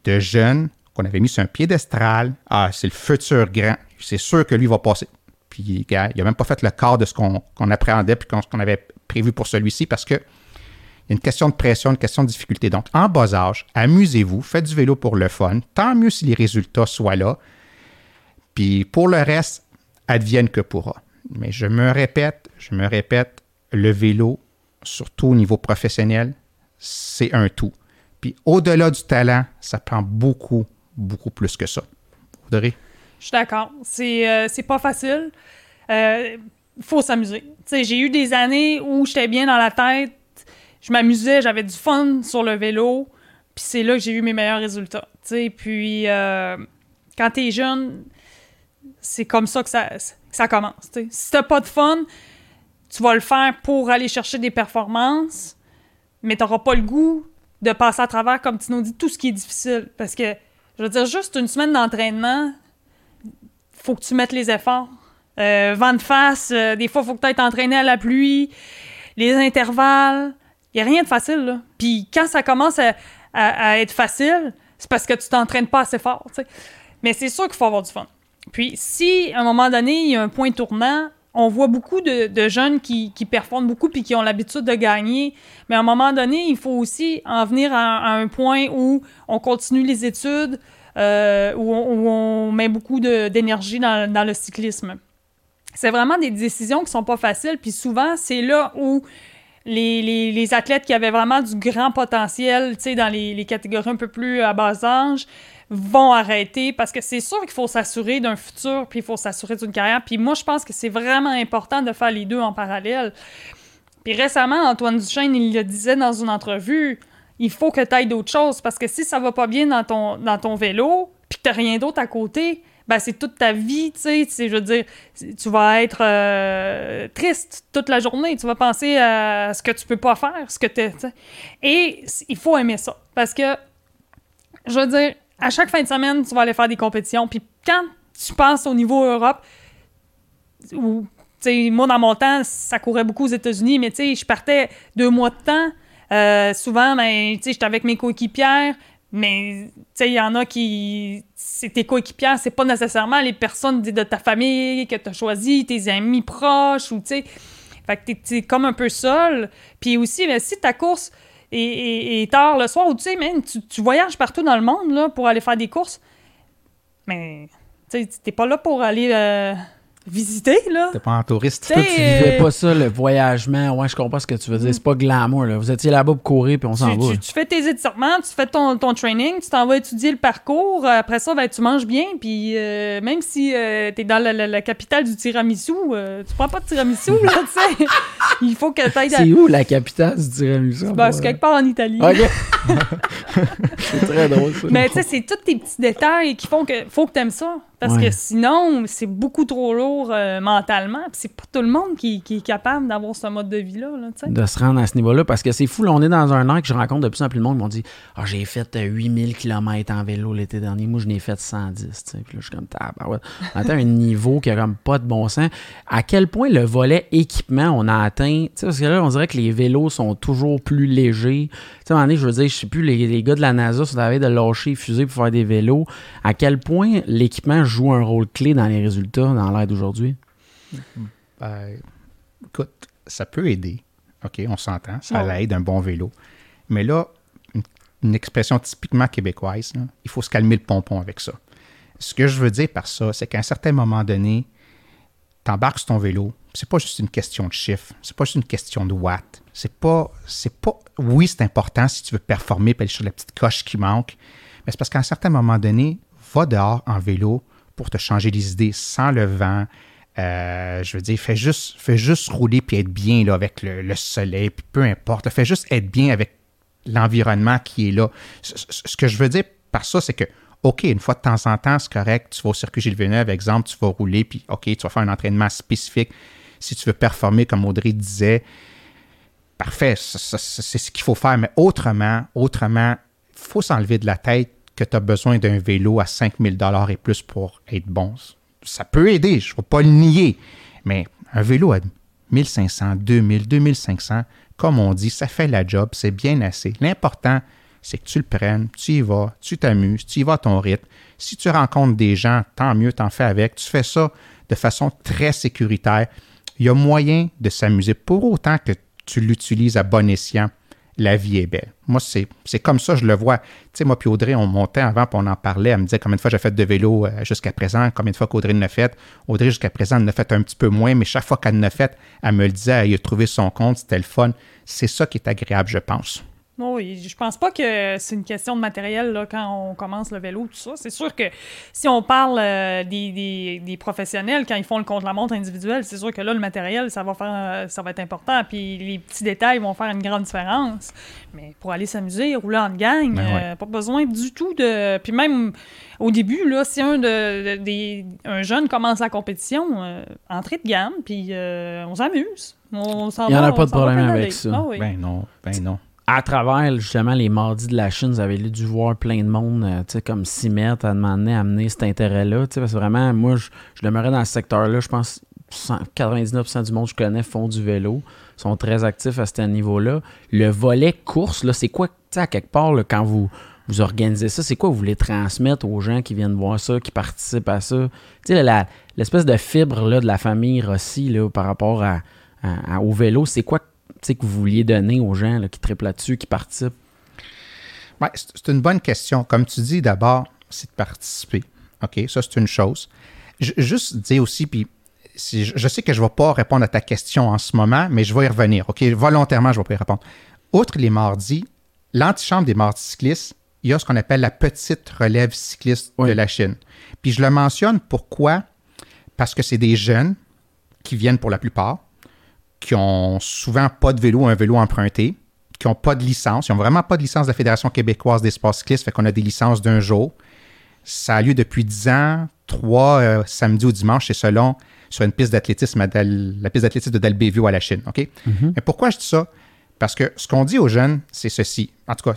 de jeunes qu'on avait mis sur un piédestal. Ah, c'est le futur grand. C'est sûr que lui va passer. Puis, gars, il n'a même pas fait le quart de ce qu'on qu'on appréhendait puis qu'on avait prévu pour celui-ci parce que il y a une question de pression, une question de difficulté. Donc, en bas âge, amusez-vous, faites du vélo pour le fun. Tant mieux si les résultats soient là. Puis pour le reste, advienne que pourra. Mais je me répète, je me répète, le vélo, surtout au niveau professionnel, c'est un tout. Puis au-delà du talent, ça prend beaucoup, beaucoup plus que ça. Audrey? Je suis d'accord. C'est euh, pas facile. Il faut s'amuser. J'ai eu des années où j'étais bien dans la tête, je m'amusais, j'avais du fun sur le vélo, puis c'est là que j'ai eu mes meilleurs résultats. Tu sais, Puis euh, quand t'es jeune, c'est comme ça que ça, ça commence. tu sais. Si t'as pas de fun, tu vas le faire pour aller chercher des performances, mais t'auras pas le goût de passer à travers, comme tu nous dis, tout ce qui est difficile. Parce que, je veux dire, juste une semaine d'entraînement, faut que tu mettes les efforts. Euh, vent de face, euh, des fois, faut que tu aies entraîné à la pluie, les intervalles. Il a rien de facile, là. Puis quand ça commence à, être facile, c'est parce que tu t'entraînes pas assez fort. Mais c'est sûr qu'il faut avoir du fun. Puis si, à un moment donné, il y a un point tournant, on voit beaucoup de, jeunes qui, performent beaucoup puis qui ont l'habitude de gagner. Mais à un moment donné, il faut aussi en venir à, un point où on continue les études, euh, où, on, met beaucoup d'énergie dans, le cyclisme. C'est vraiment des décisions qui sont pas faciles. Puis souvent, c'est là où les, athlètes qui avaient vraiment du grand potentiel, tu dans les, les catégories un peu plus à bas âge, vont arrêter parce que c'est sûr qu'il faut s'assurer d'un futur, puis il faut s'assurer d'une carrière. Puis moi, je pense que c'est vraiment important de faire les deux en parallèle. Puis récemment, Antoine Duchesne, il le disait dans une entrevue, il faut que tu ailles d'autres choses parce que si ça va pas bien dans ton, vélo, puis que tu rien d'autre à côté, ben c'est toute ta vie, tu sais, je veux dire, tu vas être euh, triste toute la journée, tu vas penser à ce que tu peux pas faire, ce que tu Et il faut aimer ça parce que, je veux dire, à chaque fin de semaine, tu vas aller faire des compétitions, puis quand tu penses au niveau Europe, sais, moi, dans mon temps, ça courait beaucoup aux États-Unis, mais tu sais, je partais deux mois de temps. Euh, souvent, ben, j'étais avec mes coéquipières, mais il y en a qui. C'est tes coéquipières, c'est pas nécessairement les personnes de ta famille que tu as choisies, tes amis proches, ou tu sais. Fait que t'es- t'es comme un peu seul. Puis aussi, ben, si ta course est, est- est tard le soir, tu sais, même, tu, tu voyages partout dans le monde là, pour aller faire des courses, mais tu sais, t'es pas là pour aller euh, visiter, là. T'es pas un touriste. Toi, tu vivais euh, pas ça, le voyagement. Ouais, je comprends ce que tu veux dire. C'est pas glamour, là. Vous étiez là-bas pour courir, puis on s'en va. tu- tu fais tes étirements, tu fais ton, ton training, tu t'en vas étudier le parcours. Après ça, ben, tu manges bien. Puis euh, même si tu es dans la, la- la capitale du tiramisu, euh, tu prends pas de tiramisu, là, tu sais. Il faut que tu ailles C'est où la capitale du tiramisu? Ben, c'est quelque part en Italie. Ok. c'est très drôle, ça. Mais tu sais, c'est tous tes petits détails qui font que faut que tu aimes ça. Parce Ouais. que sinon, c'est beaucoup trop lourd euh, mentalement. C'est pas tout le monde qui, qui est capable d'avoir ce mode de vie-là. Là, de se rendre à ce niveau-là parce que c'est fou. là, on est dans un an que je rencontre de plus en plus de monde qui m'ont dit Ah, j'ai fait euh, 8000 km en vélo l'été dernier. Moi, je n'ai fait 110. tu sais. Puis là, je suis comme tabarouette. On atteint un niveau qui a comme pas de bon sens. À quel point le volet équipement, on a atteint. Parce que là, on dirait que les vélos sont toujours plus légers. Tu sais, à un moment donné, je veux dire, je sais plus, les, les gars de la NASA sont arrivés de lâcher les fusées pour faire des vélos. À quel point l'équipement joue un rôle clé dans les résultats dans l'ère d'aujourd'hui? Ben, écoute, ça peut aider. OK, on s'entend. Ça Ouais. l'aide, un bon vélo. Mais là, une, une expression typiquement québécoise, là, il faut se calmer le pompon avec ça. Ce que je veux dire par ça, c'est qu'à un certain moment donné, t'embarques sur ton vélo, c'est pas juste une question de chiffres, c'est pas juste une question de watts. C'est pas, c'est pas, oui, c'est important si tu veux performer, puis aller sur la petite coche qui manque, mais c'est parce qu'à un certain moment donné, va dehors en vélo pour te changer les idées sans le vent. Euh, je veux dire, fais juste, rouler puis être bien avec le, soleil, puis peu importe. Fais juste être bien avec l'environnement qui est là. Ce, que je veux dire par ça, c'est que, OK, une fois de temps en temps, c'est correct, tu vas au circuit Gilles Villeneuve, exemple, tu vas rouler, puis OK, tu vas faire un entraînement spécifique. Si tu veux performer, comme Audrey disait, parfait, c'est ce qu'il faut faire. Mais autrement, autrement, il faut s'enlever de la tête que tu as besoin d'un vélo à 5000 dollars et plus pour être bon. Ça peut aider, je ne vais pas le nier, mais un vélo à 1500, 2000, 2500, comme on dit, ça fait la job, c'est bien assez. L'important, c'est que tu le prennes, tu y vas, tu t'amuses, tu y vas à ton rythme. Si tu rencontres des gens, tant mieux, t'en fais avec. Tu fais ça de façon très sécuritaire. Il y a moyen de s'amuser pour autant que tu l'utilises à bon escient la vie est belle. Moi, c'est comme ça, je le vois. Tu sais, moi puis Audrey, on montait avant, puis on en parlait. Elle me disait combien de fois j'ai fait de vélo euh, jusqu'à présent, combien de fois qu'Audrey en a fait? Audrey, jusqu'à présent, elle a fait un petit peu moins, mais chaque fois qu'elle a fait, elle me le disait, elle a trouvé son compte, c'était le fun. C'est ça qui est agréable, je pense. Oui, je pense pas que c'est une question de matériel là, quand on commence le vélo, tout ça. C'est sûr que si on parle euh, des, des, professionnels, quand ils font le contre-la-montre individuel, c'est sûr que là, le matériel, ça va faire euh, ça va être important. Puis les petits détails vont faire une grande différence. Mais pour aller s'amuser, rouler en gang, ben euh, pas besoin du tout de. Puis même au début, là, si un, de, des, un jeune commence la compétition, entrée de gamme, puis on s'amuse. On, Il n'y en a pas de problème avec ça. Ah ben non, ben non à travers justement les mardis de la Chine, vous avez dû voir plein de monde, euh, tu sais, comme s'y mettre à demander, à amener cet intérêt-là. Tu sais, parce que vraiment, moi, je, demeurais dans ce secteur-là. Je pense 99% du monde que je connais font du vélo, sont très actifs à ce niveau-là. Le volet course, là, c'est quoi, tu sais, à quelque part, quand vous, vous organisez ça, c'est quoi vous voulez transmettre aux gens qui viennent voir ça, qui participent à ça? Tu sais, l'espèce de fibre là, de la famille Rossi là, par rapport à, au vélo, c'est quoi que vous vouliez donner aux gens qui triplent là-dessus, qui participent? c'est une bonne question. Comme tu dis, d'abord, c'est de participer. OK, ça, c'est une chose. juste dire aussi, puis je sais que je ne vais pas répondre à ta question en ce moment, mais je vais y revenir. OK, volontairement, je ne vais pas y répondre. Outre les mardis, l'antichambre des mardis cyclistes, il y a ce qu'on appelle la petite relève cycliste de la Chine. Puis je le mentionne pourquoi? Parce que c'est des jeunes qui viennent pour la plupart, qui ont souvent pas de vélo, un vélo emprunté, qui n'ont pas de licence. Ils n'ont vraiment pas de licence de la Fédération québécoise des sports cyclistes, fait qu'on a des licences d'un jour. Ça a lieu depuis 10 ans, trois euh, samedis ou dimanche, c'est selon sur une piste d'athlétisme, la piste d'athlétisme de Dalbéview à la Chine. OK? Mm-hmm. Mais pourquoi je dis ça? Parce que ce qu'on dit aux jeunes, c'est ceci. En tout cas,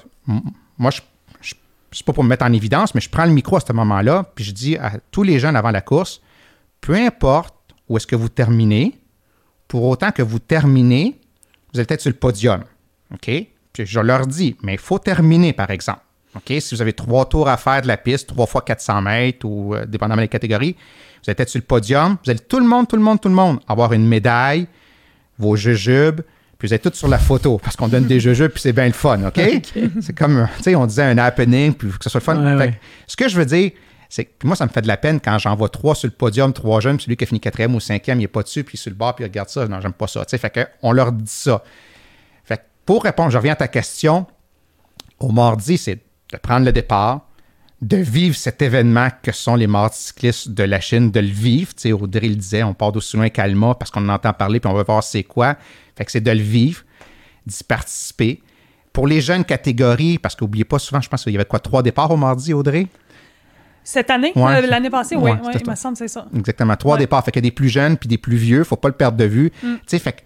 moi, je, je c'est pas pour me mettre en évidence, mais je prends le micro à ce moment-là, puis je dis à tous les jeunes avant la course, peu importe où est-ce que vous terminez, pour autant que vous terminez, vous allez être sur le podium. OK? Puis je leur dis, mais il faut terminer, par exemple. OK? Si vous avez trois tours à faire de la piste, trois fois 400 mètres ou euh, dépendamment des catégories, vous allez être sur le podium. Vous allez tout le monde, tout le monde, tout le monde avoir une médaille, vos jujubes, puis vous êtes tous sur la photo parce qu'on donne des jujubes puis c'est bien le fun, OK? C'est comme, tu sais, on disait un happening puis que ce soit le fun. Ce que je veux dire, c'est moi, ça me fait de la peine quand j'en vois trois sur le podium, trois jeunes, celui qui a fini quatrième ou cinquième, il n'est pas dessus, puis sur le bord, puis il regarde ça. Non, j'aime pas ça. fait que on leur dit ça. Fait pour répondre, je reviens à ta question. Au mardi, c'est de prendre le départ, de vivre cet événement que sont les mardis cyclistes de la Chine, de le vivre. Tu sais, Audrey le disait, on part d'aussi loin qu'Alma parce qu'on entend parler puis on veut voir c'est quoi. Fait que c'est de le vivre, d'y participer. Pour les jeunes catégories, parce qu'oubliez pas souvent, je pense qu'il y avait quoi, trois départs au mardi, Audrey? Cette année? Euh, l'année passée, oui, il me semble c'est ça. Exactement. Trois départs. Fait qu'il y a des plus jeunes puis des plus vieux. faut pas le perdre de vue. Mm. Tu sais, fait que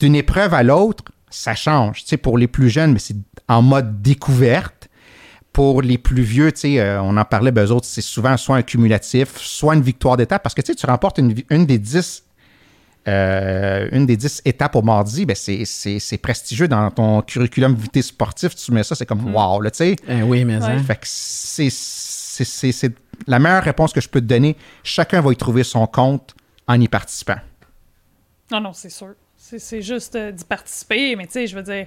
d'une épreuve à l'autre, ça change. Tu sais, pour les plus jeunes, mais c'est en mode découverte. Pour les plus vieux, tu sais, euh, on en parlait, ben, eux autres, c'est souvent soit un cumulatif, soit une victoire d'étape. Parce que tu sais, tu remportes une, des dix euh, une des dix étapes au mardi, ben c'est prestigieux dans ton curriculum vitae sportif. Tu mets ça, c'est comme mm. wow, là, tu sais. Eh oui, mais hein. Fait que c'est c'est la meilleure réponse que je peux te donner. Chacun va y trouver son compte en y participant. Non, non, c'est sûr. C'est juste euh, d'y participer, mais tu sais, je veux dire,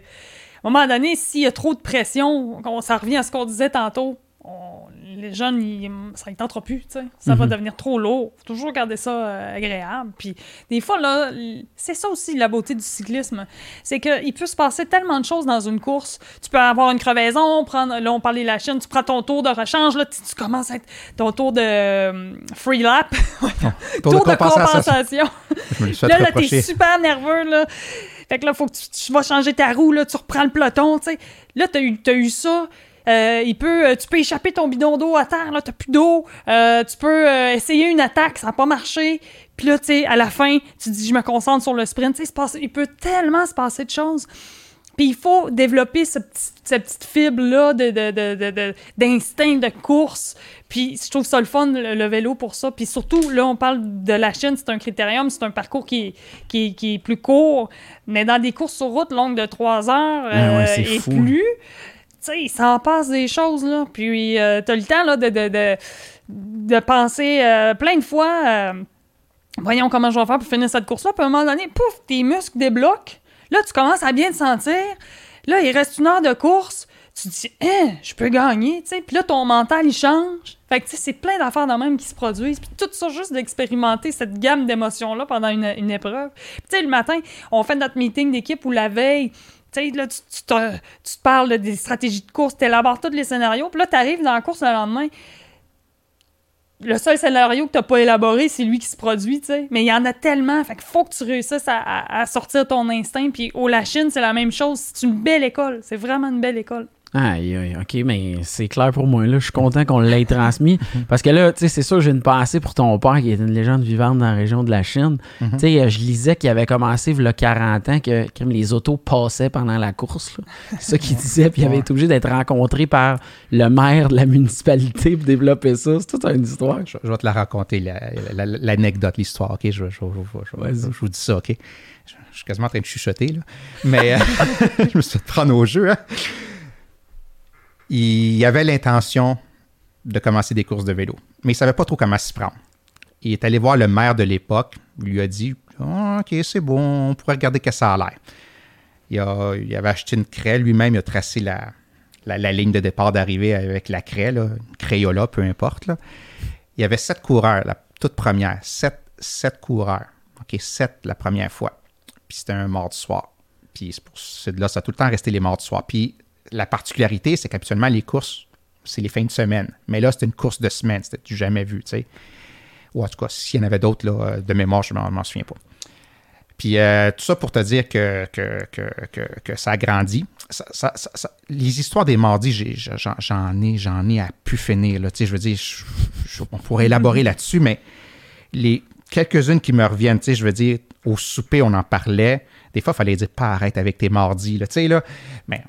à un moment donné, s'il y a trop de pression, ça revient à ce qu'on disait tantôt, on- les jeunes, ils, ça ne tentera plus, tu sais. Ça va Mhm. devenir trop lourd. Faut toujours garder ça euh, agréable. Puis des fois, là, c'est ça aussi la beauté du cyclisme. C'est qu'il peut se passer tellement de choses dans une course. Tu peux avoir une crevaison, prendre, là, on parlait de la Chine, tu prends ton tour de rechange, là, tu, tu commences à être ton tour de euh, free lap, Tour de compensation. Là, là, t'es super nerveux, là. Fait que là, faut que tu, tu vas changer ta roue, là, tu reprends le peloton, tu sais. Là, t'as eu, t'as eu ça. Euh, il peut, euh, tu peux échapper ton bidon d'eau à terre, là, t'as plus d'eau. Euh, tu peux euh, essayer une attaque, ça n'a pas marché. Puis là, tu sais, à la fin, tu dis, je me concentre sur le sprint. Tu sais, il peut tellement se passer de choses. Puis il faut développer ce petit- cette petite fibre-là de, de- de- de- d'instinct course. Puis je trouve ça le fun, le, le vélo, pour ça. Puis surtout, là, on parle de la Chine, c'est un critérium, c'est un parcours qui est, qui, qui est plus court. Mais dans des courses sur route longues de 3 heures Ah ouais, et fou. plus, sais, il s'en passe des choses, là. Puis euh, t'as le temps, là, de, de, de, penser euh, plein de fois... euh, voyons comment je vais faire pour finir cette course-là. Puis à un moment donné, pouf, tes muscles débloquent. Là, tu commences à bien te sentir. Là, il reste une heure de course. Tu te dis, hein, je peux gagner. Puis là, ton mental, il change. Fait que, tu sais, c'est plein d'affaires de même qui se produisent. Puis tout ça, juste d'expérimenter cette gamme d'émotions-là pendant une, une épreuve. Puis, tu sais, le matin, on fait notre meeting d'équipe ou la veille, là, tu, tu te, parles de- des stratégies de course, tu élabores tous les scénarios. Puis là, tu arrives dans la course le lendemain le seul scénario que tu n'as pas élaboré, c'est lui qui se produit, tu sais. Mais il y en a tellement, fait faut que tu réussisses à, à- à sortir ton instinct. Puis au La Chine, c'est la même chose. C'est une belle école. C'est vraiment une belle école. Aïe, aïe, ok, mais c'est clair pour moi. Là. Je suis content qu'on l'ait transmis. parce que là, tu sais, c'est sûr, j'ai une pensée pour ton père qui est une légende vivante dans la région de la Chine. Tu sais, je lisais qu'il avait commencé il y a 40 ans que crime, les autos passaient pendant la course. C'est ça qu'il disait. Puis il avait été obligé d'être rencontré par le maire de la municipalité pour développer ça. C'est toute une histoire. Je, je vais te la raconter, la- la- la- l'anecdote, l'histoire, OK? Je, je- je- vous dis ça, OK? Je, je suis quasiment en train de chuchoter, là. Mais euh, je me suis fait prendre au jeu, hein? Il avait l'intention de commencer des courses de vélo, mais il savait pas trop comment s'y prendre. Il est allé voir le maire de l'époque, il lui a dit Ah, OK, c'est bon, on pourrait regarder que ça a l'air. Il, a- avait acheté une craie lui-même, il a tracé la, la- ligne de départ d'arrivée avec la craie, une Crayola, peu importe. Il y avait sept coureurs, la toute première. Sept, sept coureurs. OK, sept la première fois. Puis c'était un mardi soir. Puis c'est là, ça a tout le temps resté les mardis soirs. Puis la particularité, c'est qu'habituellement, les courses, c'est les fins de semaine. Mais là, c'était une course de semaine. C'était du jamais vu, tu sais. Ou en tout cas, s'il y en avait d'autres, là, euh, de mémoire, je ne m'en souviens pas. Puis euh, tout ça pour te dire que, que, que, que, ça a grandi. Ça- ça- ça- ça- les histoires des mardis, j'en ai, j'en ai à pu finir. Là. Tu sais, Je veux dire, je- je- on pourrait élaborer là-dessus, mais les quelques-unes qui me reviennent, tu sais, je veux dire, au souper, on en parlait. Des fois, il fallait dire pas arrête avec tes mardis. Là, tu sais, là. Mais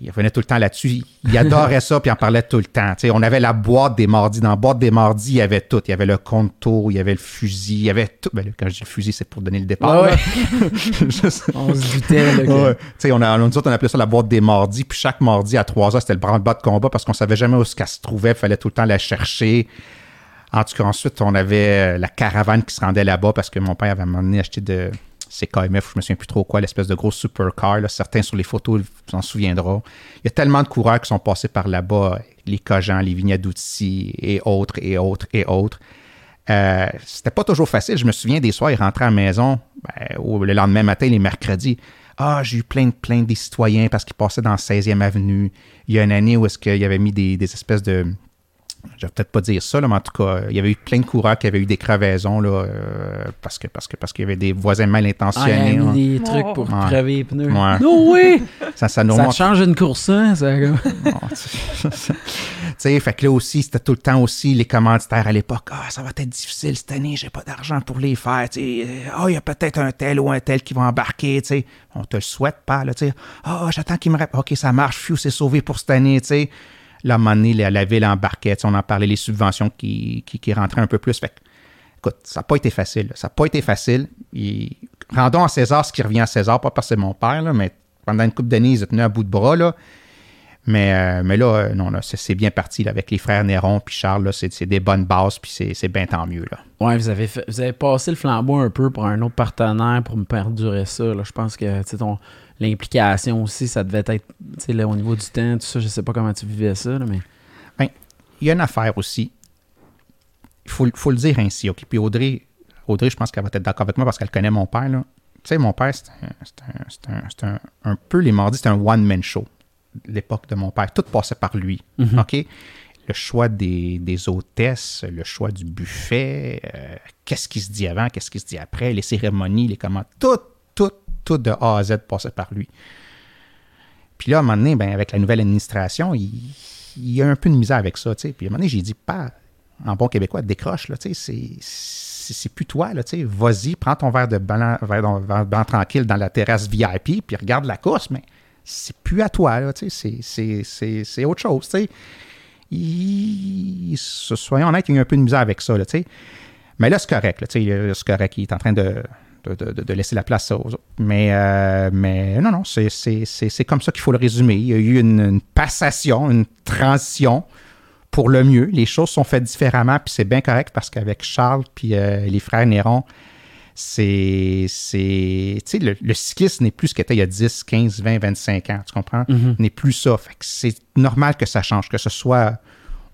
il revenait tout le temps là-dessus. Il adorait ça, puis il en parlait tout le temps. On avait la boîte des mardis. Dans la boîte des mardis, il y avait tout. Il y avait le contour, il y avait le fusil, il y avait tout. Ben, quand je dis le fusil, c'est pour donner le départ. Ouais. On se doutait. là, que- Ouais. Tu sais, on, a, nous autres, on appelait ça la boîte des mardis. Puis chaque mardi à 3 heures, c'était le branle-bas de combat parce qu'on savait jamais où ce qu'elle se trouvait. Il fallait tout le temps la chercher. En tout cas, ensuite, on avait la caravane qui se rendait là-bas parce que mon père avait amené acheter de ces KMF, je me souviens plus trop quoi, l'espèce de gros supercar. là. Certains sur les photos s'en souviendront. Il y a tellement de coureurs qui sont passés par là-bas, les Cogents, les Vignadouti et autres, et autres, et autres. Euh, c'était pas toujours facile. Je me souviens des soirs, ils rentraient à la maison ben, le lendemain matin, les mercredis. Ah, j'ai eu plein de plaintes des citoyens parce qu'ils passaient dans 16e avenue. Il y a une année où est-ce qu'il y avait mis des, des espèces de. Je vais peut-être pas dire ça, là, mais en tout cas, il y avait eu plein de coureurs qui avaient eu des crevaisons là, euh, parce que parce que parce qu'il y avait des voisins mal Ah, il intentionnés. a mis des trucs pour Ouais. crever les pneus. Ouais. No way! Ça, ça nous Ça te remonte- change une course, hein? Ça, tu sais, fait que là aussi, c'était tout le temps aussi les commanditaires à l'époque. Ah, ça va être difficile cette année, j'ai pas d'argent pour les faire. Tu sais, Euh, ah, il y a peut-être un tel ou un tel qui va embarquer. Tu sais, on te le souhaite pas, là. Tu sais, ah, j'attends qu'il me répondent. Ok, ça marche, Phew, c'est sauvé pour cette année. Tu sais, moment donné, la, la ville embarquait. On en parlait, les subventions qui, qui, rentraient un peu plus. Fait que, écoute, ça n'a pas été facile. Ça n'a pas été facile. Rendons à César ce qui revient à César, pas parce que c'est mon père, mais pendant une couple d'années, ils ont tenu à bout de bras. Là. Mais, euh, mais là, euh, non, c'est, bien parti avec les frères Néron puis Charles. C'est, des bonnes bases, puis c'est, bien tant mieux. Ouais, vous avez, vous avez passé le flambeau un peu pour un autre partenaire pour me perdurer ça. là. Je pense que ton l'implication aussi, ça devait être tu sais, là, au niveau du temps, tout ça. Je sais pas comment tu vivais ça, là, mais. il y a une affaire aussi. Il faut, faut le dire ainsi, OK? Puis Audrey, Audrey je pense qu'elle va être d'accord avec moi parce qu'elle connaît mon père, là. Tu sais, mon père, c'est un, c'est un- un- un- un peu les mardis, c'était un one-man show. L'époque de mon père, tout passait par lui. OK? Le choix des, des hôtesses, le choix du buffet, euh, qu'est-ce qui se dit avant, qu'est-ce qui se dit après, les cérémonies, les commandes, tout, de A à Z passait par lui. Puis là, à un moment donné, ben, avec la nouvelle administration, il, y a un peu de misère avec ça. Puis à un moment donné, j'ai dit, pas, en bon québécois, décroche, là, c'est- plus toi, là, vas-y, prends ton verre de blanc, verre tranquille dans la terrasse VIP, puis regarde la course, mais c'est plus à toi, là, c'est- autre chose. Il- soyons honnêtes, il y a eu un peu de misère avec ça, là. Mais là, c'est correct, là, c'est correct, il est en train de, de, de- de laisser la place aux autres. Mais, euh, mais non, non, c'est- comme ça qu'il faut le résumer. Il y a eu une, une passation, une transition pour le mieux. Les choses sont faites différemment, puis c'est bien correct parce qu'avec Charles puis euh, les frères Néron, c'est. c'est tu sais, le, le cyclisme n'est plus ce qu'il était il y a 10, 15, 20, 25 ans, tu comprends? N'est plus ça. Fait que c'est normal que ça change, que ce soit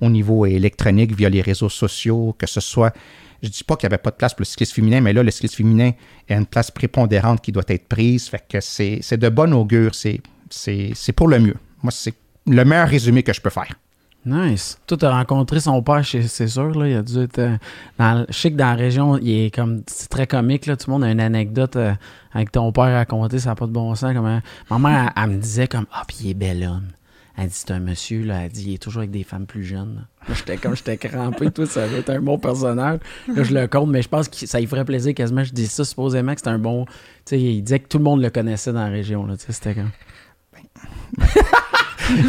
au niveau électronique, via les réseaux sociaux, que ce soit. Je dis pas qu'il n'y avait pas de place pour le cyclisme féminin, mais là, le cyclisme féminin a une place prépondérante qui doit être prise. Fait que c'est c'est de bon augure. C'est c'est- c'est pour le mieux. Moi, c'est le meilleur résumé que je peux faire. Nice. Toi, t'as rencontré son père, c'est sûr, là. Il a dû être. euh, dans, je sais que dans la région, il est comme. C'est très comique, là. Tout le monde a une anecdote euh, avec ton père à raconter, ça n'a pas de bon sens. Comme, ma mère, elle me disait comme Ah, puis il est bel homme. Elle dit C'est un monsieur, là. Elle dit Il est toujours avec des femmes plus jeunes. là. J'étais comme, j'étais crampé, tout ça va être un bon personnage. Là, je le compte, mais je pense que ça lui ferait plaisir quasiment. Je dis ça supposément que c'était un bon. Tu sais, il disait que tout le monde le connaissait dans la région, là. Tu sais, c'était comme.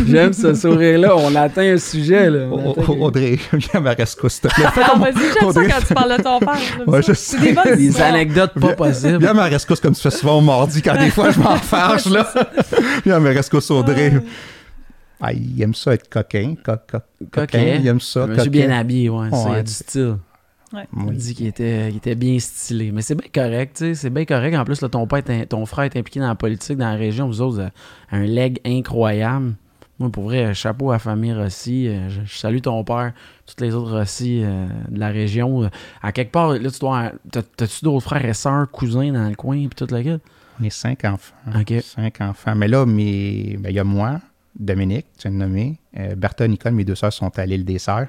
J'aime ce sourire-là. On atteint un sujet, là. On atteint- Audrey, viens à ma rescousse, s'il te plaît. Fais Ah, comme- vas-y, j'aime ça Audrey. quand tu parles de ton père. Ouais, ça. je C'est sais. des bonnes Des anecdotes pas possibles. Viens à ma rescousse comme tu fais souvent au mardi quand des fois je m'en fâche, là. Viens à ma rescousse, Audrey. Ah, il aime ça être coquin. co- co- coquin. Il aime ça. Monsieur coquin. bien habillé, ouais. du style. Ouais. Il Oui. dit qu'il était, qu'il était bien stylé. Mais c'est bien correct, tu sais. C'est bien correct. En plus, là, ton, père est- ton frère est impliqué dans la politique, dans la région. Vous autres, un leg incroyable. Moi, pour vrai, chapeau à la famille Rossi. Euh, Je, je salue ton père, toutes les autres Rossi euh, de la région. Euh, À quelque part, là, tu dois. t'as- T'as-tu d'autres frères et sœurs, cousins dans le coin, puis tout le gars? On est cinq enfants. OK. Cinq enfants. Mais là, mes- ben, il y a moi, Dominique, tu viens de nommer. Euh, Bertha, Nicole, mes deux sœurs sont à l'île des Sœurs.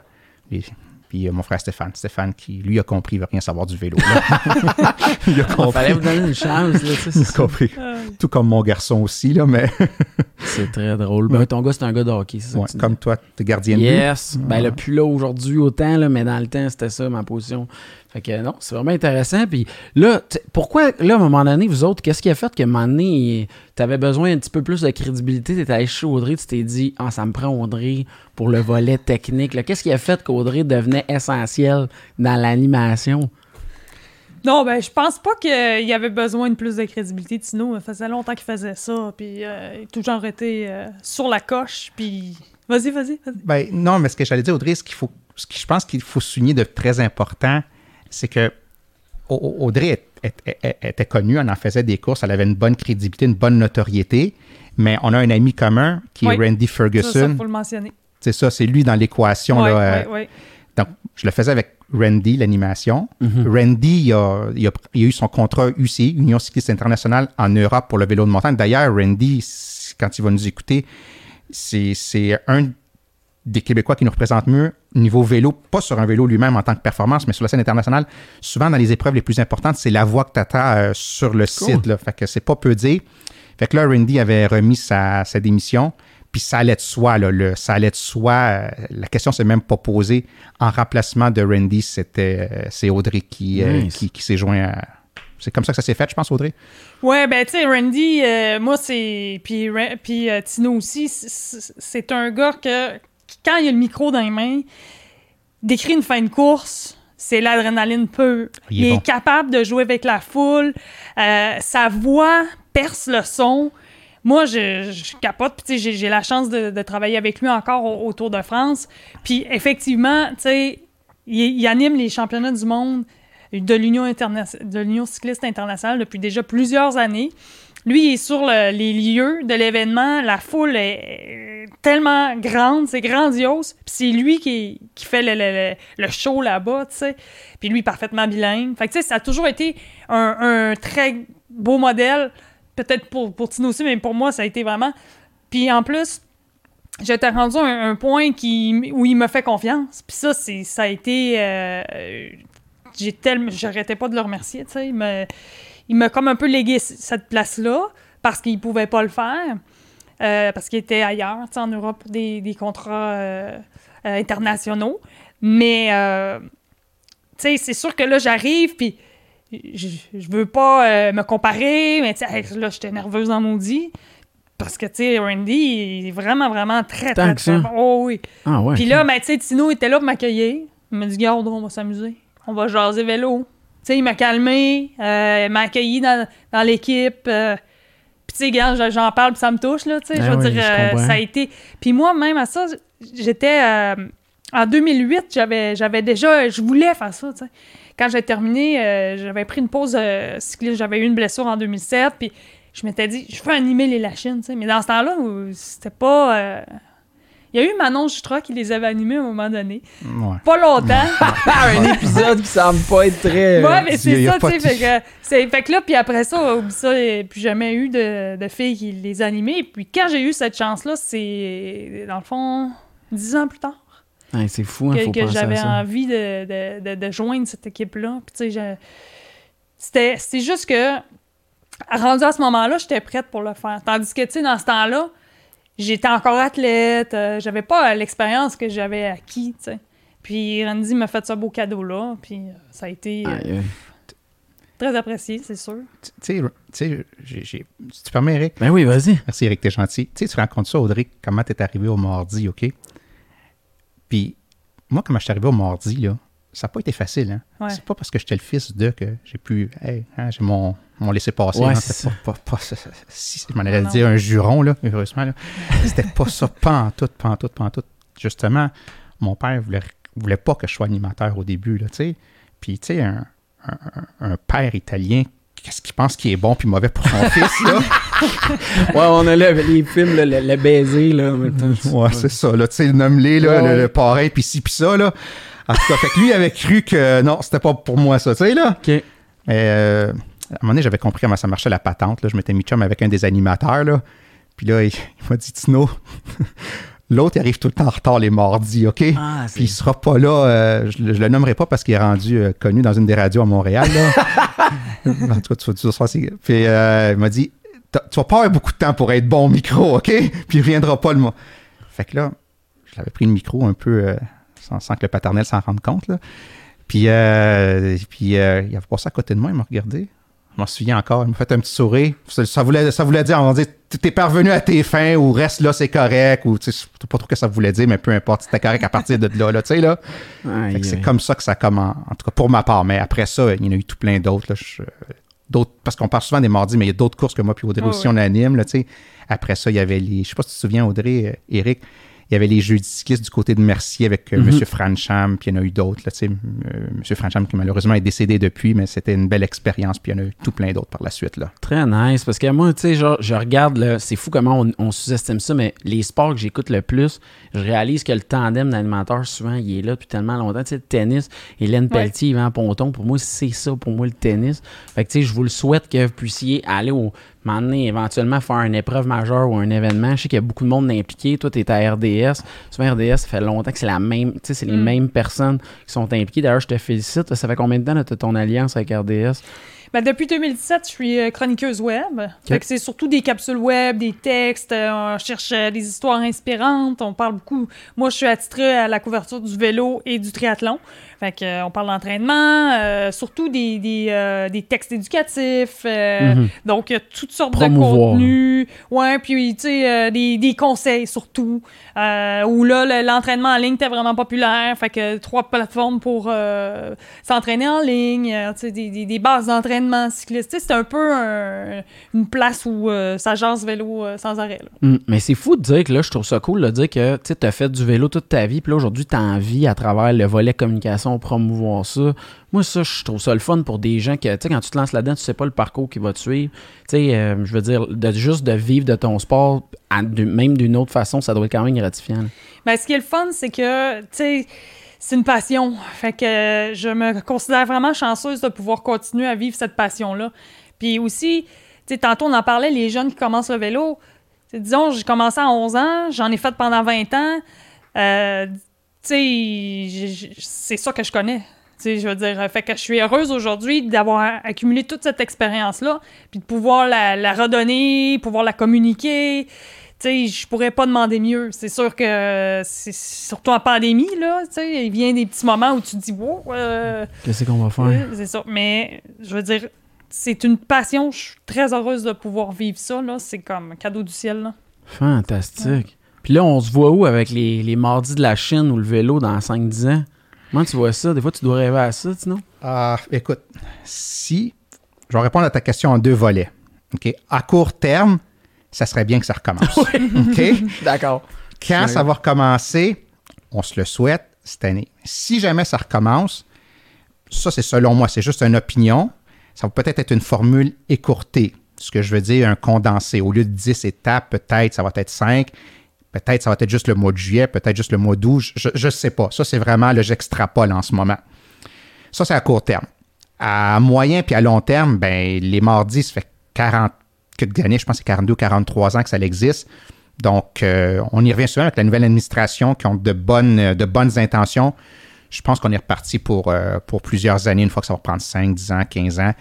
Et- puis euh, mon frère Stéphane. Stéphane qui, lui, a compris, il veut rien savoir du vélo. il a Il compris. fallait vous donner une chance, là, Il a ça. compris. Euh, Tout comme mon garçon aussi, là, mais C'est très drôle. Ben, ton gars, c'est un gars de hockey, c'est ça ouais, dis. comme toi, tu es gardien de but. Yes. Ben, le plus là aujourd'hui autant, là, mais dans le temps, c'était ça ma position. Fait que non, c'est vraiment intéressant. Puis là, pourquoi, là, à un moment donné, vous autres, qu'est-ce qui a fait que, à un moment donné, t'avais besoin un petit peu plus de crédibilité? T'étais allé chez Audrey, tu t'es dit, ah, ça me prend Audrey pour le volet technique. Qu'est-ce qui a fait qu'Audrey devenait essentiel dans l'animation? Non, ben, je pense pas qu'il y avait besoin de plus de crédibilité. Tino, ça faisait longtemps qu'il faisait ça, puis euh, il a toujours été euh, sur la coche, puis... Vas-y, vas-y, vas-y. Ben, non, mais ce que j'allais dire, Audrey, ce qu'il faut, ce que je pense qu'il faut souligner de très important, c'est que Au- Au- Audrey était connue, elle en faisait des courses, elle avait une bonne crédibilité, une bonne notoriété, mais on a un ami commun qui Oui. est Randy Ça, ça, Ferguson. faut le mentionner. C'est ça, c'est lui dans l'équation. Ouais, là, euh, ouais. Donc, je le faisais avec Randy, l'animation. Mhm. Randy, il a, il a- il a eu son contrat UCI, Union cycliste internationale, en Europe pour le vélo de montagne. D'ailleurs, Randy, quand il va nous écouter, c'est c'est un des Québécois qui nous représente mieux niveau vélo, pas sur un vélo lui-même en tant que performance, mais sur la scène internationale. Souvent, dans les épreuves les plus importantes, c'est la voix que tu attends sur le site. Là. Fait que c'est pas peu dire. Fait que là, Randy avait remis sa, sa démission. Puis ça allait de soi, là, le, ça allait de soi. euh, la question s'est même pas posée. En remplacement de Randy, c'était euh, c'est Audrey qui, euh, Nice. qui, qui s'est joint à. C'est comme ça que ça s'est fait, je pense, Audrey? Ouais, ben, tu sais, Randy, euh, moi, c'est. Puis, puis euh, Tino aussi, c'est un gars que, quand il a le micro dans les mains, décrit une fin de course, c'est l'adrénaline pure. Il Il, est est bon. capable de jouer avec la foule. euh, sa voix perce le son. Moi, je, je capote. Puis, j'ai- la chance de, de travailler avec lui encore au, au Tour de France. Puis, effectivement, tu sais, il, il anime les championnats du monde de l'Union de l'Union cycliste internationale depuis déjà plusieurs années. Lui, est sur le- les lieux de l'événement. La foule est tellement grande, c'est grandiose. Puis c'est lui qui, qui fait le, le- le- show là-bas, tu sais. Puis lui, parfaitement bilingue. Fait que, tu sais, ça a toujours été un, un très beau modèle. Peut-être pour, pour Tino aussi, mais pour moi, ça a été vraiment. Puis en plus, j'étais rendu à un, point qui, où il me fait confiance. Puis ça, c'est, ça a été. euh, j'ai tellement. J'arrêtais pas de le remercier, tu sais. Il m'a, il m'a comme un peu légué cette place-là parce qu'il pouvait pas le faire. euh, parce qu'il était ailleurs, en Europe, pour des, des contrats euh, euh, internationaux. Mais, tu sais, c'est sûr que là, j'arrive, puis je, je veux pas me comparer, mais tu sais, là, j'étais nerveuse en maudit. Parce que, tu sais, Randy, il est vraiment, vraiment très, Tant très, très bon. Oh, oui. Ah ouais. Puis là, ben, tu sais, Tino était là pour m'accueillir. Il m'a dit, garde, on va s'amuser. On va jaser vélo. Sais, il m'a calmé, euh, il m'a accueilli dans, dans l'équipe. euh, puis, tu sais, j'en parle, puis ça me touche, là, tu sais. Ah je veux oui, dire, je euh, ça a été. Puis moi, même à ça, j'étais. en 2008, j'avais j'avais déjà. Je voulais faire ça, tu sais. Quand j'ai terminé, j'avais pris une pause cycliste. J'avais eu une blessure en 2007, puis je m'étais dit, je veux animer les Lachines, tu sais. Mais dans ce temps-là, c'était pas. Il y a eu Manon Jutra qui les avait animés à un moment donné. Ouais. Pas longtemps. Un épisode qui semble pas être très. euh, Ouais, mais il c'est ça, pas tu sais. Fait, que, c'est- fait que là, puis après ça, ça, plus jamais eu de, de filles qui les animaient. Puis quand j'ai eu cette chance-là, c'est, dans le fond, dix ans plus tard, ouais, c'est fou, hein, que, que j'avais envie de, de, de, de joindre cette équipe-là. Puis tu sais, c'était, c'est juste que, rendu à ce moment-là, j'étais prête pour le faire. Tandis que, tu sais, dans ce temps-là, j'étais encore athlète, euh, j'avais pas l'expérience que j'avais acquis, tu sais. Puis Randy m'a fait ce beau cadeau-là, puis euh, ça a été euh, Aïe, très apprécié, c'est sûr. Tu sais, tu sais, j'ai- j'ai- si tu permets, Eric, Ben oui, vas-y. Merci Eric, t'es gentil. Tu sais, tu racontes ça, Audrey, comment t'es arrivé au mardi, OK? Puis, moi, comment je suis arrivé au mardi, là, ça n'a pas été facile, hein? Ouais. C'est pas parce que j'étais le fils de que j'ai pu. Hey, hein, j'ai mon, mon laissé-passer. Ouais, hein, pas, pas, si, je m'en allais Ah non. dire un juron, là, heureusement. Là. C'était pas ça, pas en tout, pas en tout, pas en tout. Justement, mon père voulait, voulait pas que je sois animateur au début, là, tu sais. Puis, tu sais, un, un- père italien, qu'est-ce qu'il pense qui est bon puis mauvais pour son fils, là? Ouais, on a là, les films, le, le baiser, là. Ouais, c'est ça, là, tu sais, nomme-les, là, Ouais, le, ouais. le parrain, puis ci, puis ça, là. En tout cas, fait que lui avait cru que non, c'était pas pour moi, ça, tu sais, là? OK. Mais euh, à un moment donné, j'avais compris comment ça marchait la patente, là. Je m'étais mis chum avec un des animateurs, là. Puis là, il, il m'a dit, Tino, l'autre, il arrive tout le temps en retard les mardis, OK? Ah, Puis il sera pas là, euh, je, le- je le nommerai pas parce qu'il est rendu euh, connu dans une des radios à Montréal, là. en tout cas, tu vas tu c'est- Puis euh, il m'a dit, tu vas pas avoir beaucoup de temps pour être bon au micro, OK? Puis il reviendra pas le mois. Fait que là, je l'avais pris le micro un peu sans, sans que le paternel s'en rende compte, là. Puis, euh, puis euh, il avait passé à côté de moi, il m'a regardé. Je m'en souviens encore, il m'a fait un petit sourire. Ça, ça voulait, ça voulait dire, on va dire, t'es parvenu à tes fins ou reste là, c'est correct. Ou, tu sais, je sais pas trop que ça voulait dire, mais peu importe, c'était correct à partir de là, là tu sais, là. C'est comme ça que ça commence, en tout cas pour ma part. Mais après ça, il y en a eu tout plein d'autres. d'autres parce qu'on parle souvent des mardis, mais il y a d'autres courses que moi puis Audrey Ouais, aussi, ouais. on anime. Là, tu sais. Après ça, il y avait les. Je sais pas si tu te souviens, Audrey, euh, Eric, il y avait les Jeux cyclistes du côté de Mercier avec euh, Mhm. M. Francham, puis il y en a eu d'autres. Là, tu sais, euh, M. Francham qui malheureusement est décédé depuis, mais c'était une belle expérience, puis il y en a eu tout plein d'autres par la suite. Là. Très nice. Parce que moi, tu sais, genre, je regarde, c'est fou comment on, on sous-estime ça, mais les sports que j'écoute le plus, je réalise que le tandem d'animateurs, souvent, il est là depuis tellement longtemps. Tu sais, le tennis, Hélène Pelletier, Yvan Ponton, pour moi, c'est ça, pour moi, le tennis. Fait que, tu sais, je vous le souhaite que vous puissiez aller au donné, éventuellement faire une épreuve majeure ou un événement. Je sais qu'il y a beaucoup de monde impliqué. Toi, tu es à RDS. Souvent, RDS, ça fait longtemps que c'est la même, tu sais, c'est les Mm. mêmes personnes qui sont impliquées. D'ailleurs, je te félicite. Ça fait combien de temps, là, t'as ton alliance avec RDS? Ben, depuis 2017, je suis euh, chroniqueuse web. C'est surtout des capsules web, des textes. euh, on cherche euh, des histoires inspirantes. On parle beaucoup. Moi, je suis attitrée à la couverture du vélo et du triathlon. Fait que, on parle d'entraînement, euh, surtout des, des, euh, des textes éducatifs. euh. Donc, il y a toutes sortes Promouvoir. de contenus. Ouais, puis, tu sais, des, des conseils surtout. Où là, le- l'entraînement en ligne était vraiment populaire. Fait que trois plateformes pour s'entraîner en ligne. tu des, des bases d'entraînement cycliste. C'est un peu un- une place où euh, ça jase vélo euh, sans arrêt. là. Hum, mais c'est fou de dire que là, je trouve ça cool de dire que tu as fait du vélo toute ta vie, puis là, aujourd'hui, tu as envie, à travers le volet communication, promouvoir ça. Moi, ça, je trouve ça le fun pour des gens que, tu sais, quand tu te lances là-dedans, tu sais pas le parcours qui va te suivre. Tu sais, euh, je veux dire, de, juste de vivre de ton sport, à- de- même d'une autre façon, ça doit être quand même gratifiant. là. Ben, ce qui est le fun, c'est que, tu sais, c'est une passion. Fait que euh, je me considère vraiment chanceuse de pouvoir continuer à vivre cette passion-là. Puis aussi, tu sais, tantôt on en parlait, les jeunes qui commencent le vélo. Disons, j'ai commencé à 11 ans, j'en ai fait pendant 20 ans. Euh, c'est ça que je connais. Je veux dire, fait que je suis heureuse aujourd'hui d'avoir accumulé toute cette expérience-là, puis de pouvoir la redonner, pouvoir la communiquer. Sais, je pourrais pas demander mieux. C'est sûr que, c'est surtout en pandémie, là, tu sais, il vient des petits moments où tu te dis, wow, euh, Qu'est-ce qu'on va faire? oui, c'est ça. Mais, je veux dire, c'est une passion. Je suis très heureuse de pouvoir vivre ça, là. C'est comme un cadeau du ciel, là. Fantastique. Puis là, on se voit où avec les, les mardis de la Chine ou le vélo dans 5-10 ans? Comment tu vois ça? Des fois, tu dois rêver à ça, sinon? Ah, écoute, si. Je vais répondre à ta question en deux volets. OK? À court terme, ça serait bien que ça recommence. OK? D'accord. Quand ça va recommencer, on se le souhaite cette année. Si jamais ça recommence, ça, c'est selon moi, c'est juste une opinion. Ça va peut-être être une formule écourtée. Ce que je veux dire, un condensé. Au lieu de 10 étapes, peut-être ça va être 5. Peut-être ça va être juste le mois de juillet, peut-être juste le mois d'août. Je ne sais pas. Ça, c'est vraiment, là, j'extrapole en ce moment. Ça, c'est à court terme. À moyen puis à long terme, ben, les mardis, ça fait 40 quelques années, je pense que c'est 42 43 ans que ça existe. Donc, euh, on y revient souvent avec la nouvelle administration qui ont de bonnes, de bonnes intentions. Je pense qu'on est reparti pour, euh, pour plusieurs années, une fois que ça va prendre 5, 10 ans, 15 ans.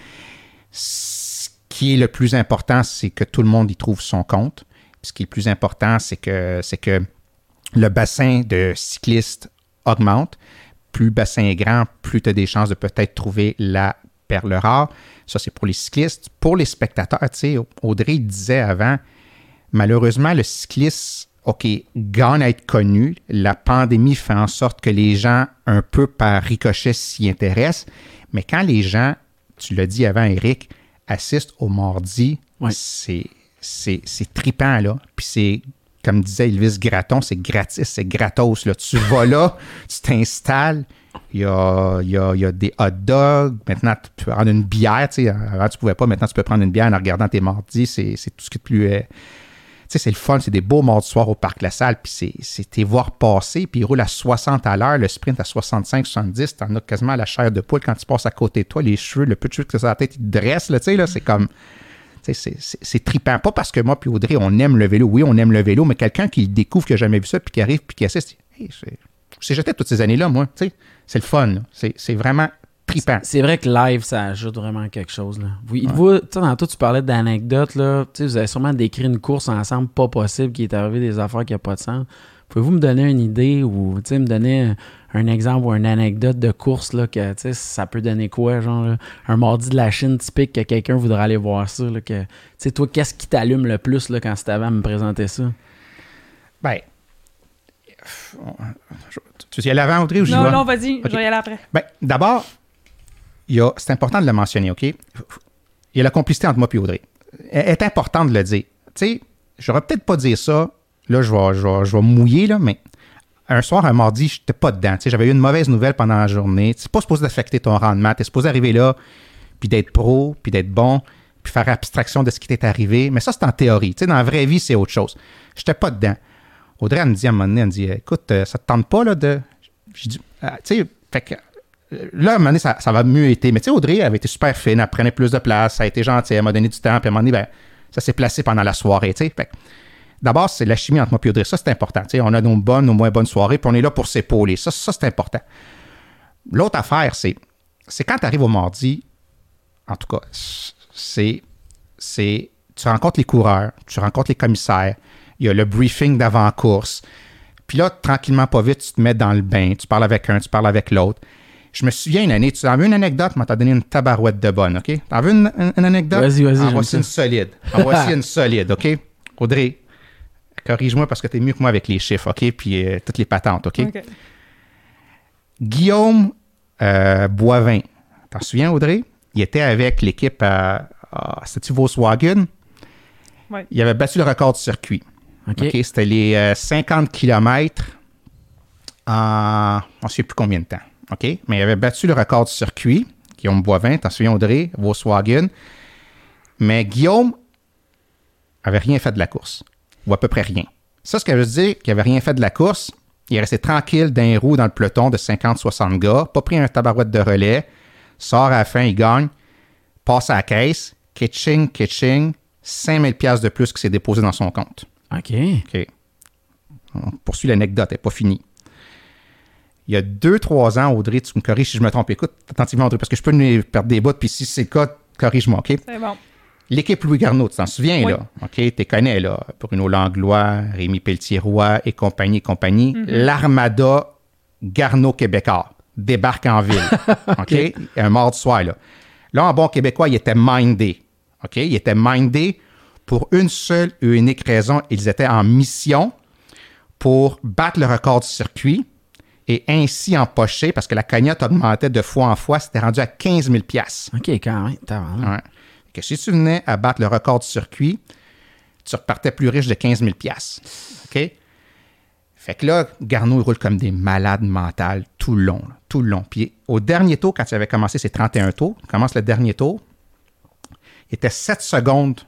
Ce qui est le plus important, c'est que tout le monde y trouve son compte. Ce qui est le plus important, c'est que, c'est que le bassin de cyclistes augmente. Plus le bassin est grand, plus tu as des chances de peut-être trouver la perle rare. Ça, c'est pour les cyclistes. Pour les spectateurs, tu sais, Audrey disait avant, malheureusement, le cycliste, OK, gagne à être connu. La pandémie fait en sorte que les gens, un peu par ricochet, s'y intéressent. Mais quand les gens, tu l'as dit avant, Eric, assistent au mardi, c'est, c'est, c'est trippant, là. Puis c'est, comme disait Elvis Gratton, c'est gratis, c'est gratos, là. Tu vas là, tu t'installes, il y a, y, a, y a des hot dogs. Maintenant, tu peux prendre une bière. Avant, tu pouvais pas. Maintenant, tu peux prendre une bière en regardant tes mardis. C'est, tout ce qui est plus. euh, tu sais, c'est le fun. C'est des beaux mardis soirs au Parc La Salle. Puis c'est, tes voir passer. Puis ils roulent à 60 à l'heure. Le sprint à 65, 70. T'en as quasiment la chair de poule quand tu passes à côté de toi. Les cheveux, le peu de cheveux que tu as la tête, ils te dressent. Là, c'est comme. C'est, trippant. Pas parce que moi puis Audrey, on aime le vélo. Oui, on aime le vélo, mais quelqu'un qui découvre, qui n'a jamais vu ça, puis qui arrive, puis qui assiste, hey, jeté toutes ces années-là, moi. tu sais. C'est le fun. C'est, c'est vraiment trippant. C'est vrai que live, ça ajoute vraiment quelque chose. Là. Vous, vous, tu sais, tantôt, tu parlais d'anecdotes. Là. Tu sais, Vous avez sûrement décrit une course ensemble pas possible qui est arrivé des affaires qui n'ont pas de sens. Pouvez-vous me donner une idée ou tu sais, me donner un, exemple ou une anecdote de course là, que tu sais, ça peut donner quoi? Genre là, un mardi de la Chine typique que quelqu'un voudrait aller voir ça. Là, que, tu sais, toi, qu'est-ce qui t'allume le plus là, quand c'était avant de me présenter ça? Ben, tu veux y aller avant, Audrey, ou j'y Non, vais? non, vas-y, Ok. je vais y aller après. Ben, d'abord, c'est important de le mentionner, OK? Il y a la complicité entre moi et Audrey. Elle est important de le dire. Tu sais, j'aurais peut-être pas dire ça. Là, je vais, je vais, je vais mouiller, là, mais un soir, un mardi, je n'étais pas dedans. Tu sais, j'avais eu une mauvaise nouvelle pendant la journée. C'est pas supposé affecter ton rendement. Tu es supposé arriver là, puis d'être pro, puis d'être bon, puis faire abstraction de ce qui t'est arrivé. Mais ça, c'est en théorie. Tu sais, dans la vraie vie, c'est autre chose. Je n'étais pas dedans. Audrey, elle me dit à un moment donné, elle me dit Écoute, euh, ça te tente pas là, de. J'ai dit Ah, Tu sais, fait que. euh, Là, à un moment donné, ça, va mieux été. Mais tu sais, Audrey, avait été super fine, elle prenait plus de place, ça a été gentil, elle m'a donné du temps, puis à un moment donné, ben, ça s'est placé pendant la soirée, tu sais. D'abord, c'est la chimie entre moi et Audrey. Ça, c'est important. On a nos bonnes, nos moins bonnes soirées, puis on est là pour s'épauler. Ça, ça c'est important. L'autre affaire, c'est, c'est quand tu arrives au mardi, en tout cas, c'est, c'est, tu rencontres les coureurs, tu rencontres les commissaires, il y a le briefing d'avant-course. Puis là, tranquillement, pas vite, tu te mets dans le bain, tu parles avec un, tu parles avec l'autre. Je me souviens une année, tu en veux une anecdote, mais t'as donné une tabarouette de bonne, OK? T'en veux une, une- une anecdote? Vas-y, vas-y, En voici ça. une solide. En voici une solide, OK? Audrey, corrige-moi parce que t'es mieux que moi avec les chiffres, OK? Puis euh, toutes les patentes, OK? OK. Guillaume euh, Boivin. T'en souviens, Audrey? il était avec l'équipe à, à c'était Volkswagen. Ouais. Il avait battu le record du circuit. OK. C'était les euh, 50 km en on ne sait plus combien de temps. OK? Mais il avait battu le record du circuit. Guillaume Boivin, t'en souviens, Audrey, Volkswagen. Mais Guillaume avait rien fait de la course. Ou à peu près rien. Ça, ce qu'elle veut dire qu'il avait rien fait de la course, il est resté tranquille d'un roue dans le peloton de 50-60 gars, pas pris un tabarouette de relais, sort à la fin, il gagne, passe à la caisse, kitching, kitching, 5000 pièces de plus qui s'est déposé dans son compte. OK. OK. On poursuit l'anecdote, elle n'est pas finie. Il y a deux, trois ans, Audrey, tu me corriges si je me trompe. Écoute attentivement, Audrey, parce que je peux nous perdre des bouts, puis si c'est le cas, corrige-moi, OK? C'est bon. L'équipe Louis Garneau, tu t'en souviens, Oui. là? OK, tu connais, là. Bruno Langlois, Rémi Pelletier-Roy et compagnie, compagnie. L'Armada Garneau québécois débarque en ville. OK? Un mardi soir, là. Là, en bon québécois, il était mindé. OK? Il était mindé pour une seule et unique raison. Ils étaient en mission pour battre le record du circuit et ainsi empocher, parce que la cagnotte augmentait de fois en fois, c'était rendu à 15 000 OK, quand même. Ouais. Que si tu venais à battre le record du circuit, tu repartais plus riche de 15 000 OK? Fait que là, Garneau, il roule comme des malades mentales tout le long, là, tout le long. Puis au dernier tour, quand il avait commencé ses 31 tours, commence le dernier tour, il était 7 secondes.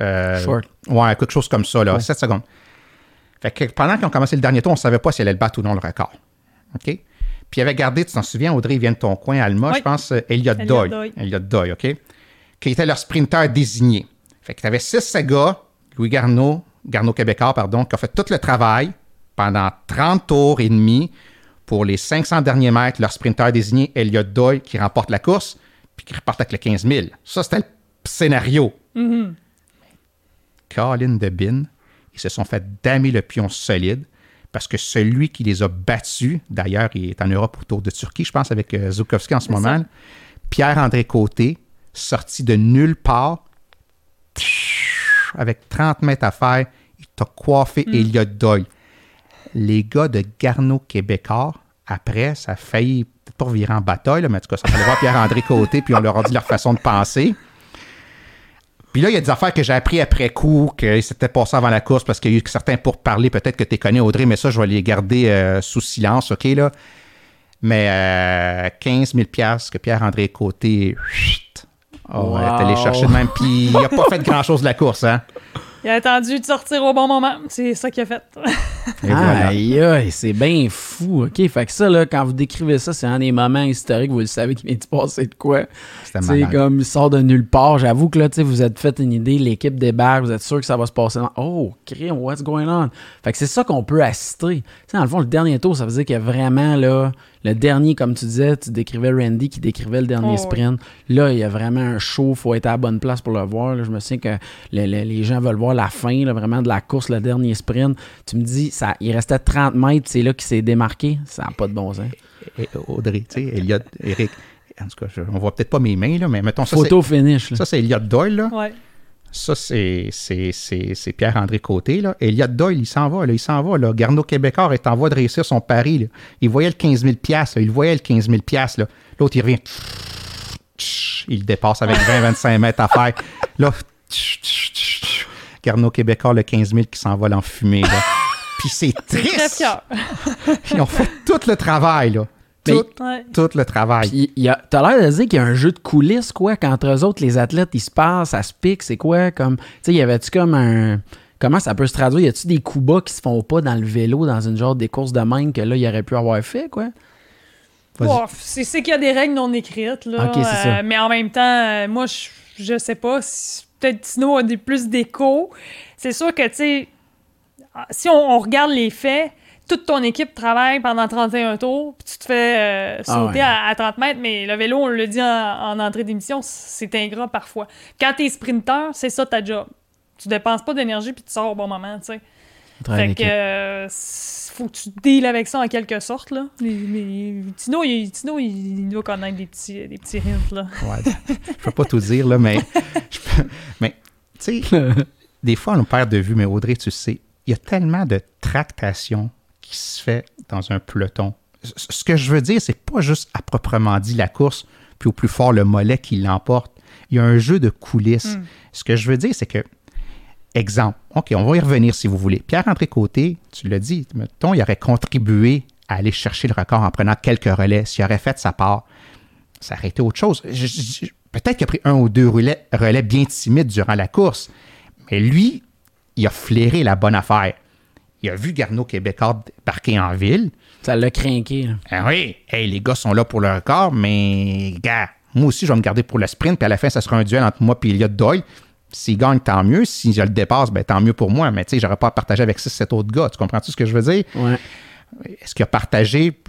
Euh, Short. Ouais, quelque chose comme ça, là, Ouais. 7 secondes. Fait que pendant qu'ils ont commencé le dernier tour, on ne savait pas si elle allait le battre ou non le record. OK? Puis il avait gardé, tu t'en souviens, Audrey, il vient de ton coin, Alma, Oui. je pense, Elliot Elliott Doyle. Doyle. Elliot Doyle, OK? Qui était leur sprinter désigné. Fait que tu avais six gars, Louis Garneau, Garneau Québécois, pardon, qui ont fait tout le travail pendant 30 tours et demi pour les 500 derniers mètres, leur sprinter désigné, Elliot Doyle, qui remporte la course, puis qui repart avec le 15 000. Ça, c'était le scénario. Colin de Bin, ils se sont fait damer le pion solide parce que celui qui les a battus, d'ailleurs, il est en Europe autour de Turquie, je pense, avec euh, Zukowski en ce moment. Pierre-André Côté, sorti de nulle part, avec 30 mètres à faire, il t'a coiffé Elliot Doyle. Les gars de Garneau Québécois, après, ça a failli, pas virer en bataille, là, mais en tout cas, ça fallait voir Pierre-André Côté, puis on leur a dit leur façon de penser. Puis là, il y a des affaires que j'ai appris après coup, que c'était passé avant la course, parce qu'il y a eu certains pour parler, peut-être que tu connais, Audrey, mais ça, je vais les garder euh, sous silence, OK, là? Mais euh, 15 000 que Pierre-André Côté, chut, oh, Wow. est allé chercher de même, puis il n'a pas fait grand-chose de la course, hein? Il a attendu de sortir au bon moment. C'est ça qu'il a fait. Et voilà. Aïe, aïe, c'est bien fou. OK, fait que ça, là, quand vous décrivez ça, c'est un des moments historiques, vous le savez qu'il vient de se passer de quoi. C'était C'est comme il sort de nulle part. J'avoue que là, tu sais, vous êtes fait une idée, l'équipe débarque, vous êtes sûr que ça va se passer dans. Oh, crime, what's going on? Fait que c'est ça qu'on peut assister. Tu sais, dans le fond, le dernier tour, ça veut dire qu'il y a vraiment, là, le dernier, comme tu disais, tu décrivais Randy qui décrivait le dernier Oh, oui. sprint. Là, il y a vraiment un show, faut être à la bonne place pour le voir. là. Je me souviens que le- le- les gens veulent voir la fin, là, vraiment de la course, le dernier sprint. Tu me dis, ça, il restait 30 mètres, c'est là qu'il s'est démarqué. Ça n'a pas de bon sens. Et Audrey, tu sais, Elliot, Eric. En tout cas, je- on voit peut-être pas mes mains, là, mais mettons ça. Photo finish. c'est- là. Ça, c'est Elliot Doyle, là. Ouais. Ça, c'est, c'est, c'est, c'est Pierre-André Côté. Là. Elliot Doyle, il s'en va. Là, il s'en va. Là. Garneau Québécois est en voie de réussir son pari. là. Il voyait le 15 000 là. Il voyait le 15 000 là. L'autre, il revient. Il le dépasse avec 20-25 mètres à faire. Là, Garneau Québécois, le 15 000 qui s'envole en fumée. Là. Puis c'est Très triste. fier. Ils ont fait tout le travail. Là. Tout, Ouais. tout le travail. Puis, il y a- t'as l'air de dire qu'il y a un jeu de coulisses, quoi, qu'entre eux autres, les athlètes, ils se passent, ça se pique, c'est quoi, comme, tu sais, y avait-tu comme un, comment ça peut se traduire, y a-tu des coups bas qui se font pas dans le vélo, dans une genre des courses de même que là, il aurait pu avoir fait, quoi? Bon, c'est qu'il y a des règles non écrites, là. Ok, c'est ça. Euh, mais en même temps, euh, moi, je, je sais pas. si- Peut-être Tino a des, plus d'écho. C'est sûr que, tu sais, ah, si on, on regarde les faits, toute ton équipe travaille pendant 31 tours, puis tu te fais euh, Ah sauter ouais. à, à 30 mètres, mais le vélo, on le dit en, en entrée d'émission, c'est ingrat parfois. Quand t'es sprinter, c'est ça ta job. Tu dépenses pas d'énergie puis tu sors au bon moment, tu sais. Fait que euh, faut que tu deals avec ça en quelque sorte là. Les- Tino, il, Tino, il, doit connaître des petits, des petits hints là. Ouais, je peux pas tout dire, là, mais, peux- mais tu sais, des fois, on perd de vue, mais Audrey, tu sais, il y a tellement de tractation qui se fait dans un peloton. Ce que je veux dire, c'est pas juste à proprement dit la course, puis au plus fort le mollet qui l'emporte. Il y a un jeu de coulisses. Mm. Ce que je veux dire, c'est que, exemple, OK, on va y revenir si vous voulez. Pierre-André Côté, tu l'as dit, mettons, il aurait contribué à aller chercher le record en prenant quelques relais, s'il aurait fait sa part, ça aurait été autre chose. Peut-être qu'il a pris un ou deux relais, relais bien timides durant la course, mais lui, il a flairé la bonne affaire. Il a vu Garneau Québécois parquer en ville. Ça l'a craqué. Ah oui, hey, les gars sont là pour le record, mais gars, moi aussi, je vais me garder pour le sprint, puis à la fin, ça sera un duel entre moi et Elliot Doyle. S'il gagne, tant mieux. Si je le dépasse, ben, tant mieux pour moi. Mais tu sais, j'aurais pas à partager avec 6-7 autres gars. Tu comprends-tu ce que je veux dire? Ouais. Est-ce qu'il a partagé?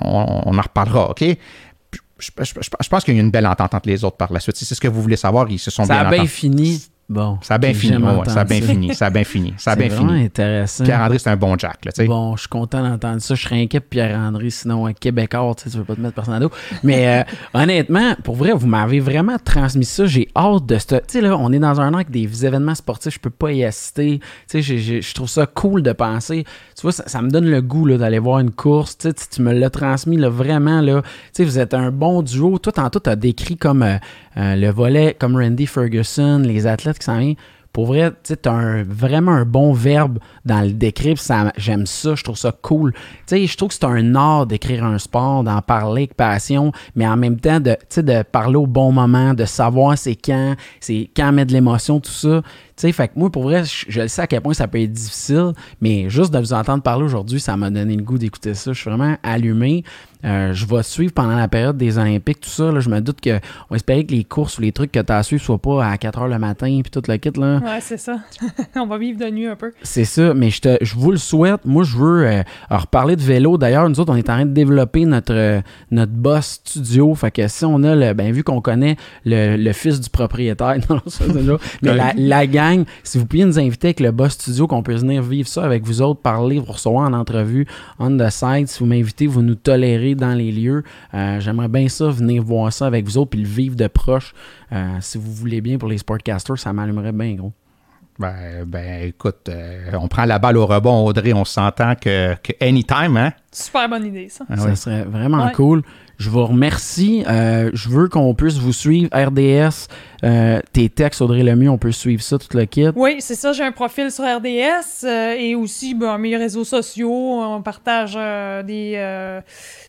On, on en reparlera, OK? Je, je- je- je pense qu'il y a eu une belle entente entre les autres par la suite. Si c'est ce que vous voulez savoir, ils se sont Ça bien a bien fini. Bon. Ça a bien fini. ouais, ça a bien fini. Ça a bien fini. Ça a C'est bien vraiment fini. intéressant. Pierre-André, c'est un bon Jack, là, tu sais. Bon, je suis content d'entendre ça. Je serais inquiet de Pierre-André, sinon un Québécois, tu tu veux pas te mettre personne à dos. Mais euh, honnêtement, pour vrai, vous m'avez vraiment transmis ça. J'ai hâte de. Tu sais, là, on est dans un an avec des événements sportifs, je peux pas y assister. Tu sais, je trouve ça cool de penser. Tu vois, ça, ça me donne le goût là, d'aller voir une course. Tu sais, tu me l'as transmis là, vraiment. Là. Tu sais, vous êtes un bon duo. Toi, tantôt, tu as décrit comme euh, euh, le volet, comme Randy Ferguson, les athlètes qui s'en viennent. Pour vrai, tu as un, vraiment un bon verbe dans le décrire. ça- J'aime ça, je trouve ça cool. Je trouve que c'est un art d'écrire un sport, d'en parler avec passion, mais en même temps de, de parler au bon moment, de savoir c'est quand, c'est quand mettre de l'émotion, tout ça. Fait que moi, pour vrai, je, je le sais à quel point ça peut être difficile, mais juste de vous entendre parler aujourd'hui, ça m'a donné le goût d'écouter ça. Je suis vraiment allumé. Euh, je vais suivre pendant la période des Olympiques, tout ça. Là, je me doute que on espérait que les courses ou les trucs que tu as à suivre soient pas à 4 h le matin puis tout le kit. Là. Ouais, c'est ça. On va vivre de nuit un peu. C'est ça, mais je, te, je vous le souhaite. Moi, je veux euh, reparler de vélo. D'ailleurs, nous autres, on est en train de développer notre, euh, notre boss studio. Fait que si on a, le, ben, vu qu'on connaît le, le fils du propriétaire, non, ça, c'est là. mais la, la gang, si vous pouviez nous inviter avec le boss studio, qu'on puisse venir vivre ça avec vous autres, parler, vous recevoir en entrevue, on the side. Si vous m'invitez, vous nous tolérez dans les lieux. Euh, J'aimerais bien ça, venir voir ça avec vous autres, puis le vivre de proche. Euh, si vous voulez bien pour les sportcasters, ça m'allumerait bien gros. Ben, ben, écoute, euh, on prend la balle au rebond, Audrey. On s'entend que, que anytime, hein? Super bonne idée, ça. Ah ça oui. serait vraiment Ouais. cool. Je vous remercie. Euh, je veux qu'on puisse vous suivre. RDS, euh, tes textes, Audrey Lemieux, on peut suivre ça, tout le kit. Oui, c'est ça. J'ai un profil sur RDS euh, et aussi ben, mes réseaux sociaux. On partage des,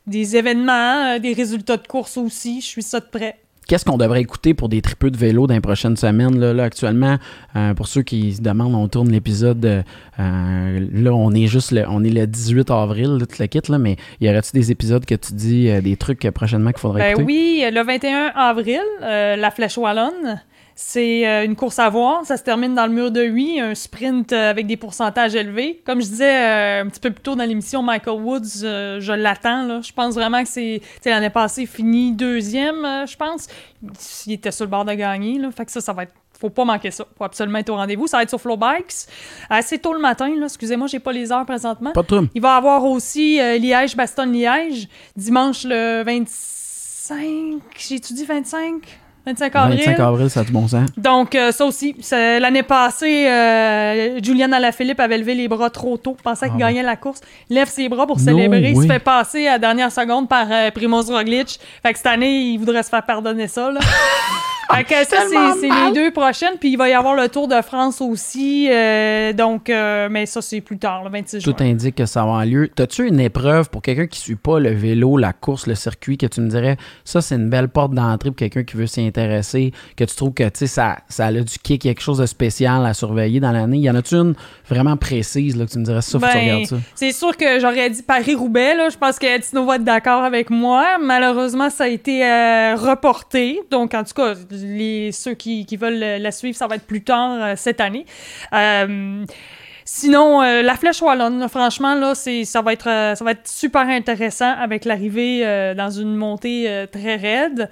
des événements, des résultats de course aussi. Je suis ça de près. Qu'est-ce qu'on devrait écouter pour des tripeux de vélo dans les prochaines semaines? Là, là, actuellement, euh, pour ceux qui se demandent, on tourne l'épisode. euh, là, on est juste le, on est le 18 avril, là, tout le kit, là, mais y aurait-tu des épisodes que tu dis, euh, des trucs prochainement qu'il faudrait Ben écouter? oui, le 21 avril, euh, la Flèche Wallonne. C'est euh, une course à voir. Ça se termine dans le mur de 8, un sprint euh, avec des pourcentages élevés. Comme je disais euh, un petit peu plus tôt dans l'émission, Michael Woods, je l'attends. Je pense vraiment que c'est. L'année passée, fini deuxième, je pense. Il était sur le bord de gagner. Là. Fait que ça, ça va être. Faut pas manquer ça. Faut absolument être au rendez-vous. Ça va être sur Flow Bikes. Assez tôt le matin. là. Excusez-moi, j'ai pas les heures présentement. Pas de. Il va y avoir aussi euh, Liège-Bastogne-Liège, dimanche le 25. J'ai-tu dit 25? 25 avril. 25 avril, ça a du bon sens. Donc, euh, ça aussi, l'année passée, euh, Julian Alaphilippe avait levé les bras trop tôt, pensait qu'il gagnait la course. Lève ses bras pour No célébrer, il se way. fait passer à la dernière seconde par euh, Primoz Roglic. Fait que cette année, il voudrait se faire pardonner ça. Là. fait que ça, c'est les deux prochaines. Puis il va y avoir le Tour de France aussi. euh, donc, euh, mais ça, c'est plus tard, le 26 juin. Tout indique que ça va avoir lieu. T'as-tu une épreuve pour quelqu'un qui suit pas le vélo, la course, le circuit, que tu me dirais, ça, c'est une belle porte d'entrée pour quelqu'un qui veut s'y que tu trouves que, tu sais, ça, ça a du kick, quelque chose de spécial à surveiller dans l'année? Y en a-tu une vraiment précise, là, que tu me dirais, ça, faut que tu Ben, regardes ça? c'est sûr que j'aurais dit Paris-Roubaix. Je pense que Tino va être d'accord avec moi. Malheureusement, ça a été euh, reporté. Donc, en tout cas, les, ceux qui, qui veulent la suivre, ça va être plus tard euh, cette année. Euh, Sinon, euh, la flèche wallonne, là, franchement, là, c'est, ça, va être, euh, ça va être super intéressant avec l'arrivée euh, dans une montée très raide.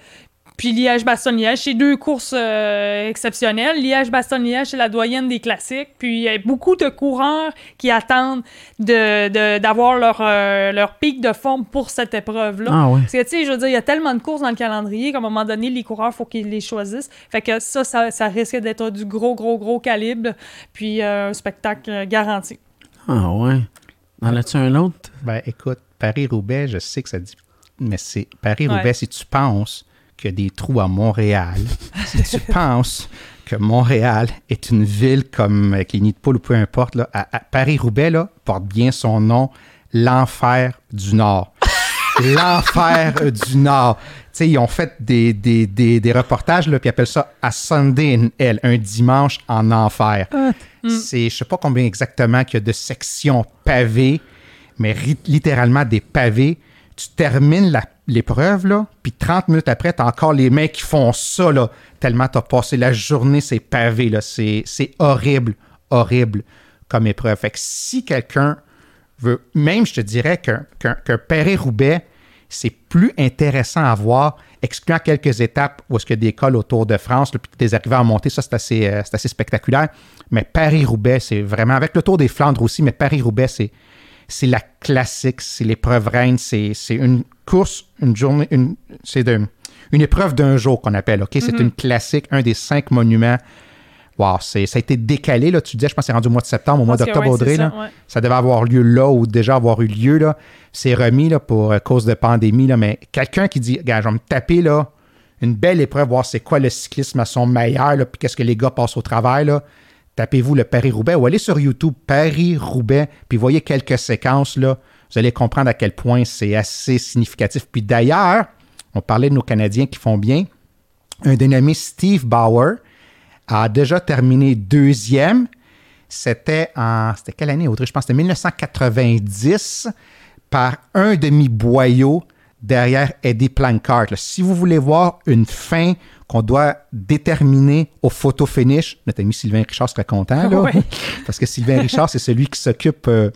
Puis Liège-Bastogne-Liège, c'est deux courses euh, exceptionnelles. Liège-Bastogne-Liège, c'est la doyenne des classiques. Puis il y a beaucoup de coureurs qui attendent de, de- d'avoir leur, euh, leur pic de forme pour cette épreuve-là. Ah ouais. Parce que, tu sais, je veux dire, il y a tellement de courses dans le calendrier qu'à un moment donné, les coureurs, il faut qu'ils les choisissent. Fait que ça, ça, ça risque d'être du gros, gros, gros calibre. Puis euh, un spectacle garanti. Ah ouais. En as-tu un autre? Ben, écoute, Paris-Roubaix, je sais que ça dit. Mais c'est Paris-Roubaix, Ouais. si tu penses qu'il y a des trous à Montréal, si tu penses que Montréal est une ville comme avec les nids de poule ou peu importe, là, à, à Paris-Roubaix là, porte bien son nom, l'enfer du Nord. l'enfer du Nord. Tu sais, ils ont fait des, des, des, des reportages, là, puis ils appellent ça « A Sunday in Hell », un dimanche en enfer. C'est, je sais pas combien exactement qu'il y a de sections pavées, mais littéralement des pavés. Tu termines la- l'épreuve, là, puis 30 minutes après, tu as encore les mecs qui font ça, là, tellement tu as passé la journée, c'est pavé, là. C'est, horrible, horrible comme épreuve. Fait que si quelqu'un veut, même je te dirais qu'un, Paris-Roubaix, c'est plus intéressant à voir, excluant quelques étapes où est-ce qu'il y a des cols au Tour de France, puis des arrivées à monter, ça c'est assez, euh, assez spectaculaire. Mais Paris-Roubaix, c'est vraiment, avec le Tour des Flandres aussi, mais Paris-Roubaix, c'est, c'est la classique, c'est l'épreuve reine, c'est une course, une journée, une, c'est une épreuve d'un jour qu'on appelle, OK? C'est une classique, un des cinq monuments. Wow, c'est, ça a été décalé, là, tu disais, je pense que c'est rendu au mois de septembre, au mois d'octobre, ouais, Audrey, là. ça, ouais. Ça devait avoir lieu là ou déjà avoir eu lieu, là. C'est remis, là, pour euh, cause de pandémie, là. Mais quelqu'un qui dit, gars, je vais me taper, là, une belle épreuve, voir c'est quoi le cyclisme à son meilleur, là, puis qu'est-ce que les gars passent au travail, là. Tapez-vous le Paris-Roubaix ou allez sur YouTube, Paris-Roubaix, puis voyez quelques séquences, là. Vous allez comprendre à quel point c'est assez significatif. Puis d'ailleurs, on parlait de nos Canadiens qui font bien. Un dénommé Steve Bauer a déjà terminé deuxième. C'était en. C'était quelle année, Audrey? Je pense que c'était 1990 par un demi-boyau derrière Eddie Plancart. là. Si vous voulez voir une fin qu'on doit déterminer au photo finish, notre ami Sylvain Richard serait content, là. Parce que Sylvain Richard, c'est celui qui s'occupe. euh,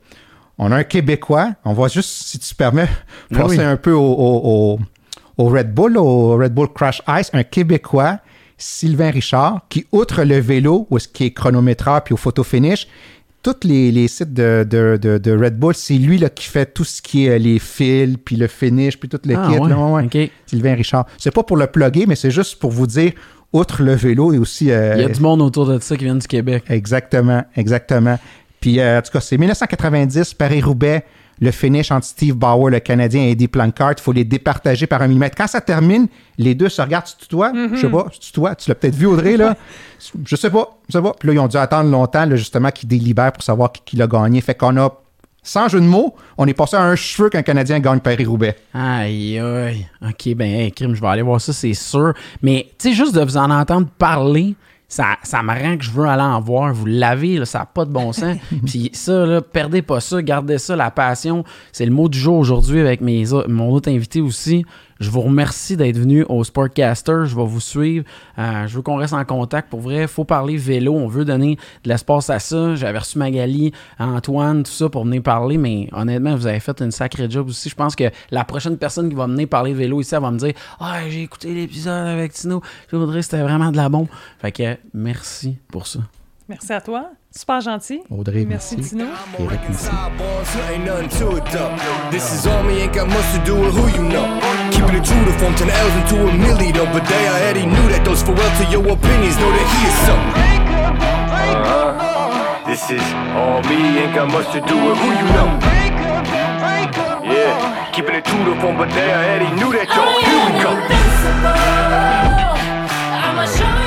on a un Québécois. On va juste, si tu permets, Ah oui. un peu au, au- au- au Red Bull, au Red Bull Crash Ice, un Québécois, Sylvain Richard, qui, outre le vélo, ou ce qui est chronométreur, puis au photo finish, tous les, les sites de, de- de- de Red Bull, c'est lui là, qui fait tout ce qui est les fils, puis le finish, puis tout le Ah, kit. ouais, là. Sylvain Richard. C'est pas pour le plugger, mais c'est juste pour vous dire, outre le vélo, et aussi... euh, Il y a du monde autour de ça qui vient du Québec. Exactement, exactement. Puis, euh, en tout cas, c'est 1990, Paris-Roubaix, le finish entre Steve Bauer, le Canadien, et Eddie Plancart. Il faut les départager par un millimètre. Quand ça termine, les deux se regardent. Tu tutoies? Je sais pas. Tu tutoies? Tu l'as peut-être vu, Audrey, là? Je sais pas. Je sais pas. Puis là, ils ont dû attendre longtemps, là, justement, qu'ils délibèrent pour savoir qui, qui l'a gagné. Fait qu'on a, sans jeu de mots, on est passé à un cheveu qu'un Canadien gagne Paris-Roubaix. Aïe, aïe. Ok, ben, hey, crime, je vais aller voir ça, c'est sûr. Mais, tu sais, juste de vous en entendre parler, ça, ça me rend que je veux aller en voir. Vous l'avez, là, ça n'a pas de bon sens. Puis ça, là, perdez pas ça, gardez ça, la passion. C'est le mot du jour aujourd'hui avec mes, mon autre invité aussi. Je vous remercie d'être venu au Sportcaster. Je vais vous suivre. Euh, je veux qu'on reste en contact. Pour vrai, il faut parler vélo. On veut donner de l'espace à ça. J'avais reçu Magali, Antoine, tout ça pour venir parler. Mais honnêtement, vous avez fait une sacrée job aussi. Je pense que la prochaine personne qui va venir parler vélo ici, elle va me dire Ah, j'ai écouté l'épisode avec Tino. Je voudrais c'était vraiment de la bombe. Fait que merci pour ça. Merci à toi. Super gentil. Audrey, Merci, merci. Tino. Eric, merci. This is on me, ain't got much to do with who you know. Keeping it true to form 10 L's into a milli though. But they already knew that those farewell to your opinions, know that he is so. Uh-huh. This is on me, ain't got much to do with who you know. Yeah, keeping it true to form, but they already knew that though. Here we go.